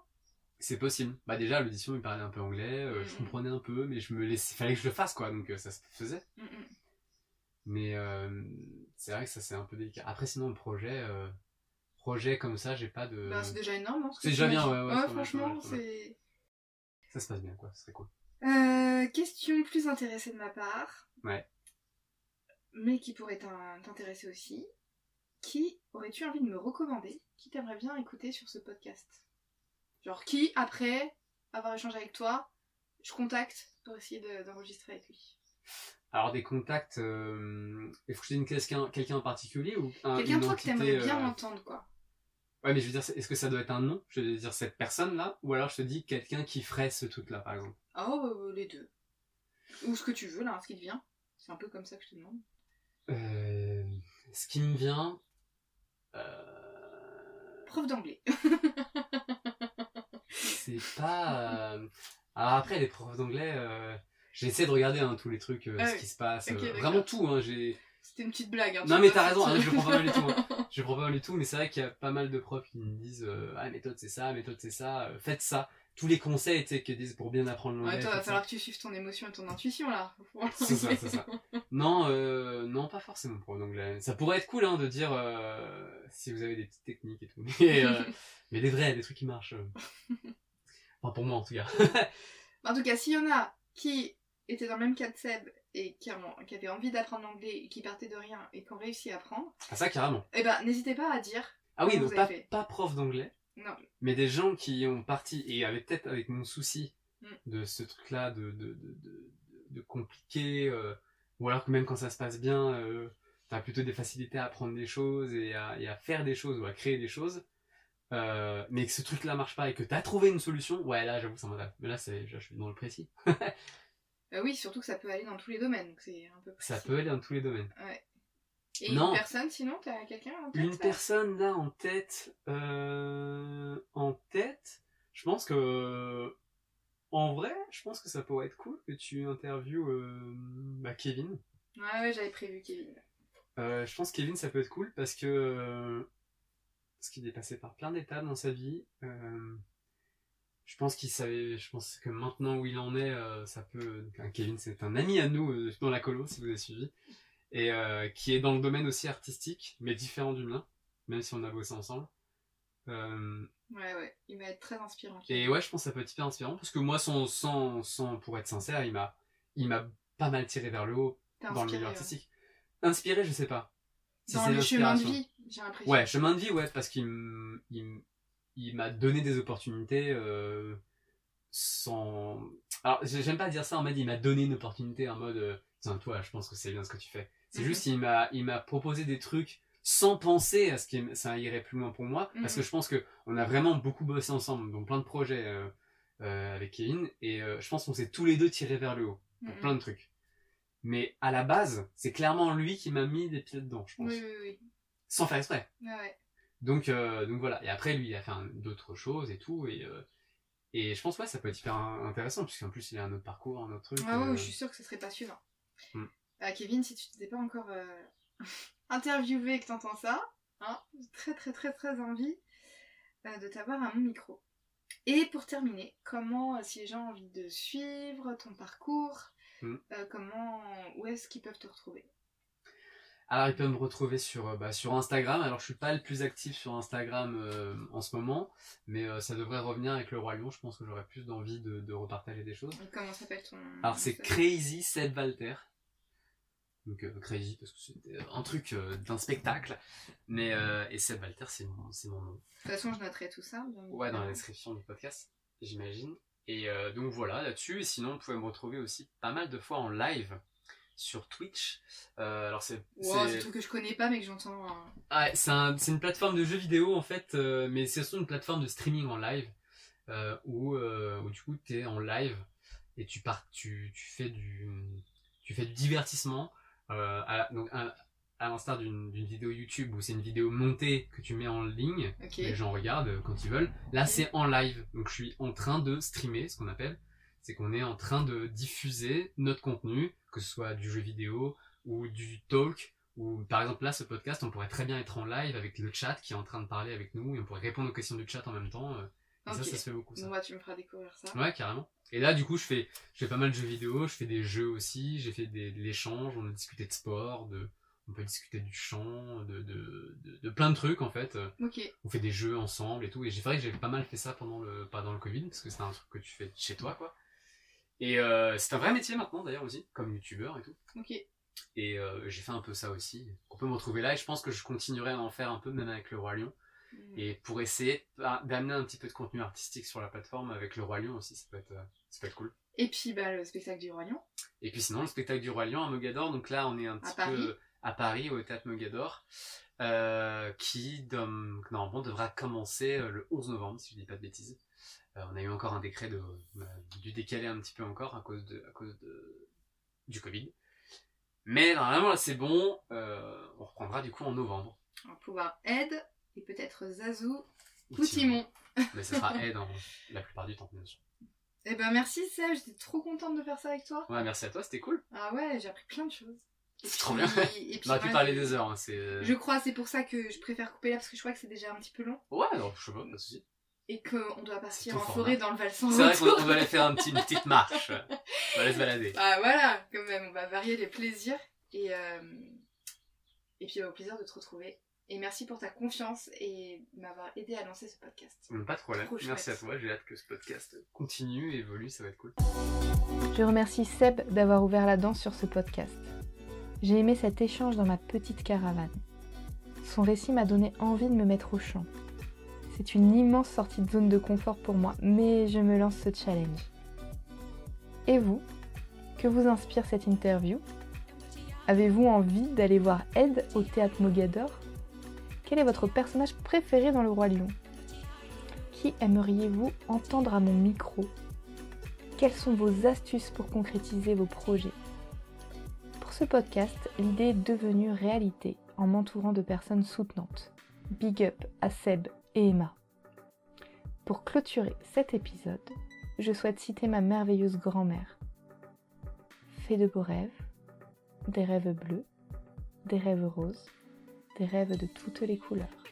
C'est possible. Bah déjà, l'audition, il parlait un peu anglais, euh, je comprenais un peu, mais je me laissais, fallait que je le fasse quoi, donc euh, ça se faisait. Mm. Mais c'est vrai que ça c'est un peu délicat. Après, sinon le projet, projet comme ça, j'ai pas de. Bah, c'est déjà énorme, hein, C'est déjà bien, ouais, ouais, mal, franchement, c'est. Ça se passe bien quoi, ce serait cool. Euh, question plus intéressée de ma part. Ouais. Mais qui pourrait t'in- t'intéresser aussi. Qui aurais-tu envie de me recommander Qui t'aimerais bien écouter sur ce podcast? Genre qui, après avoir échangé avec toi, je contacte pour essayer de- d'enregistrer avec lui? Alors des contacts, euh, il faut que je te dise quelqu'un, en particulier ou un, Quelqu'un toi que t'aimerais bien euh, entendre, quoi. Ouais, mais je veux dire, est-ce que ça doit être un nom? Je veux dire cette personne là, ou alors je te dis quelqu'un qui ferait ce truc là, par exemple? Oh, euh, les deux. Ou ce que tu veux, là, ce qui te vient. C'est un peu comme ça que je te demande. Euh, ce qui me vient. euh, Prof d'anglais. c'est pas. euh, Alors après, les profs d'anglais, j'essaie de regarder hein, tous les trucs, ce oui. qui se passe, vraiment tout. Hein, j'ai... C'était une petite blague. Hein, Non mais t'as raison, hein, je prends pas mal du tout. hein. Je prends pas mal du tout, mais c'est vrai qu'il y a pas mal de profs qui me disent ah méthode c'est ça, méthode c'est ça, faites ça. Tous les conseils qu'ils disent pour bien apprendre l'anglais. Ouais, toi, va falloir que tu suives ton émotion et ton intuition là. C'est ça, c'est ça. Non, euh, non, pas forcément pour l'anglais. Ça pourrait être cool hein, de dire euh, si vous avez des petites techniques et tout. Mais, euh, mais des vrais, des trucs qui marchent. Enfin, pour moi en tout cas. En tout cas, s'il y en a qui étaient dans le même cas de Seb et qui, ont- qui avaient envie d'apprendre l'anglais et qui partaient de rien et qui ont réussi à apprendre, Ah, ça carrément. eh ben n'hésitez pas à dire. Ah oui, donc pas prof d'anglais, Non. mais des gens qui ont parti, et avec peut-être avec mon souci Mm. de ce truc-là, de, de, de, compliqué, euh, ou alors que même quand ça se passe bien, euh, t'as plutôt des facilités à apprendre des choses et à, et à faire des choses ou à créer des choses. Euh, mais que ce truc-là marche pas et que t'as trouvé une solution, ouais là j'avoue ça m'intéresse. Mais là c'est, je suis dans le précis. Euh, oui, surtout que ça peut aller dans tous les domaines. donc C'est un peu Ça peut aller dans tous les domaines. Et Non. une personne, sinon, t'as quelqu'un en tête, Une là personne là en tête, euh, en tête, je pense que, en vrai, je pense que ça pourrait être cool que tu interviewes euh, bah, Kevin. Ouais, ouais, j'avais prévu Kevin. Euh, je pense que Kevin ça peut être cool parce que, parce qu'il est passé par plein d'étapes dans sa vie. Je pense qu'il savait, je pense que maintenant où il en est, ça peut. Kevin, c'est un ami à nous dans la colo, si vous avez suivi, et euh, qui est dans le domaine aussi artistique, mais différent du mien, même si on a bossé ensemble. Euh, Ouais, ouais, il va être très inspirant. et ouais, je pense que ça peut être hyper inspirant parce que moi, sans, sans, sans pour être sincère, il m'a, il m'a pas mal tiré vers le haut dans le milieu ouais. artistique. Inspiré, je sais pas. Si Dans le chemin de vie, j'ai l'impression. Ouais, chemin de vie, ouais, parce qu'il m- il il m'a donné des opportunités euh, sans. Alors, j'ai- j'aime pas dire ça en mode il m'a donné une opportunité en mode euh, tiens, toi, je pense que c'est bien ce que tu fais. C'est Mhm. juste il m'a il m'a proposé des trucs sans penser à ce que ça irait plus loin pour moi, parce Mhm. que je pense que on a vraiment beaucoup bossé ensemble, dans plein de projets euh, euh, avec Kevin, et euh, je pense qu'on s'est tous les deux tirés vers le haut pour Mhm. plein de trucs. Mais à la base, c'est clairement lui qui m'a mis des pieds dedans, je pense, Oui, oui, oui. sans faire exprès. Ouais. Donc, donc voilà. Et après, lui, il a fait d'autres choses et tout. Et, et je pense, ouais, ça peut être hyper in- intéressant, puisqu'en plus, il a un autre parcours, un autre truc. Ah euh, je suis sûre que ce serait passionnant. Hmm. Ah, Kevin, si tu t'es pas encore euh, interviewé et que t'entends ça, hein, j'ai très très très très envie euh, de t'avoir à mon micro. Et pour terminer, comment, euh, si les gens ont envie de suivre ton parcours, Hmm. comment, où est-ce qu'ils peuvent te retrouver? Alors, il peut me retrouver sur, bah, sur Instagram. Alors, je suis pas le plus actif sur Instagram euh, en ce moment, mais euh, ça devrait revenir avec le Roi Lion. Je pense que j'aurais plus d'envie de, de repartager des choses. Et Comment s'appelle ton Alors, c'est Crazy Seb Walter. Donc, euh, Crazy, parce que c'était un truc euh, d'un spectacle. Mais, euh, et Seb Walter, c'est mon, c'est mon nom. De toute façon, je noterai tout ça. bien Ouais, dans la évidemment. description du podcast, j'imagine. Et euh, donc voilà, là-dessus. Et sinon, vous pouvez me retrouver aussi pas mal de fois en live sur Twitch. Euh, alors, c'est. Wow, c'est- surtout que je connais pas mais que j'entends. hein. Ah c'est un- c'est une plateforme de jeux vidéo en fait, euh, mais c'est surtout une plateforme de streaming en live euh, où, euh, où du coup tu es en live et tu pars, tu, tu fais du tu fais du divertissement euh, à, donc à, à l'instar d'une vidéo YouTube où c'est une vidéo montée que tu mets en ligne, Ok. les gens regardent euh, quand ils veulent. Là c'est en live, donc je suis en train de streamer, ce qu'on appelle, c'est qu'on est en train de diffuser notre contenu, que ce soit du jeu vidéo ou du talk ou par exemple là ce podcast on pourrait très bien être en live avec le chat qui est en train de parler avec nous et on pourrait répondre aux questions du chat en même temps et ça ça se fait beaucoup ça Bon, bah, tu me feras découvrir ça. ouais carrément et là du coup je fais je fais pas mal de jeux vidéo je fais des jeux aussi j'ai fait des, de l'échange on a discuté de sport de on peut discuter du chant de, de, de, de plein de trucs en fait Euh, Ok. on fait des jeux ensemble et tout et j'ai vrai que j'ai pas mal fait ça pendant le pas dans le covid parce que c'est un truc que tu fais chez toi quoi et euh, c'est un vrai métier maintenant d'ailleurs aussi comme youtubeur et tout Ok. et euh, j'ai fait un peu ça aussi. On peut me retrouver là et je pense que je continuerai à en faire un peu même avec le Roi Lion. Mm. Et pour essayer d'amener un petit peu de contenu artistique sur la plateforme avec le Roi Lion aussi, ça peut être, euh, ça peut être cool. Et puis bah, le spectacle du Roi Lion. Et puis sinon, le spectacle du Roi Lion à Mogador, donc là on est un petit Paris. peu à Paris, au Théâtre Mogador, euh, qui donc, normalement devra commencer euh, le 11 novembre, si je dis pas de bêtises. Euh, on a eu encore un décret de, dû décaler un petit peu encore à cause de, à cause de, du Covid. Mais normalement là c'est bon, euh, on reprendra du coup en novembre. On va pouvoir Ed et peut-être Zazou ou Timon. Mais ça sera Ed hein, la plupart du temps, bien sûr. Eh ben merci Seb, j'étais trop contente de faire ça avec toi. Ouais, merci à toi, c'était cool. Ah ouais, j'ai appris plein de choses. C'est trop bien. Et puis, On aurait pu parler des heures, hein, c'est... Je crois, c'est pour ça que je préfère couper là parce que je crois que c'est déjà un petit peu long Ouais, non, je sais pas, pas de soucis. et qu'on doit partir en forêt dans le Val sans C'est vrai qu'on va aller faire un petit, une petite marche. On va aller se balader. Ah voilà, quand même, on va varier les plaisirs et euh, et puis au plaisir de te retrouver. Et merci pour ta confiance et m'avoir aidé à lancer ce podcast. Hum, Pas de problème. Trop Merci à toi. J'ai hâte que ce podcast continue, évolue, ça va être cool. Je remercie Seb d'avoir ouvert la danse sur ce podcast. J'ai aimé cet échange dans ma petite caravane. Son récit m'a donné envie de me mettre au chant. C'est une immense sortie de zone de confort pour moi, mais je me lance ce challenge. Et vous Que vous inspire cette interview? Avez-vous envie d'aller voir Ed au théâtre Mogador? Quel est votre personnage préféré dans Le Roi Lion? Qui aimeriez-vous entendre à mon micro? Quelles sont vos astuces pour concrétiser vos projets? Pour ce podcast, l'idée est devenue réalité en m'entourant de personnes soutenantes. Big up à Seb et Emma. Pour clôturer cet épisode, je souhaite citer ma merveilleuse grand-mère. Fais de beaux rêves, des rêves bleus, des rêves roses, des rêves de toutes les couleurs.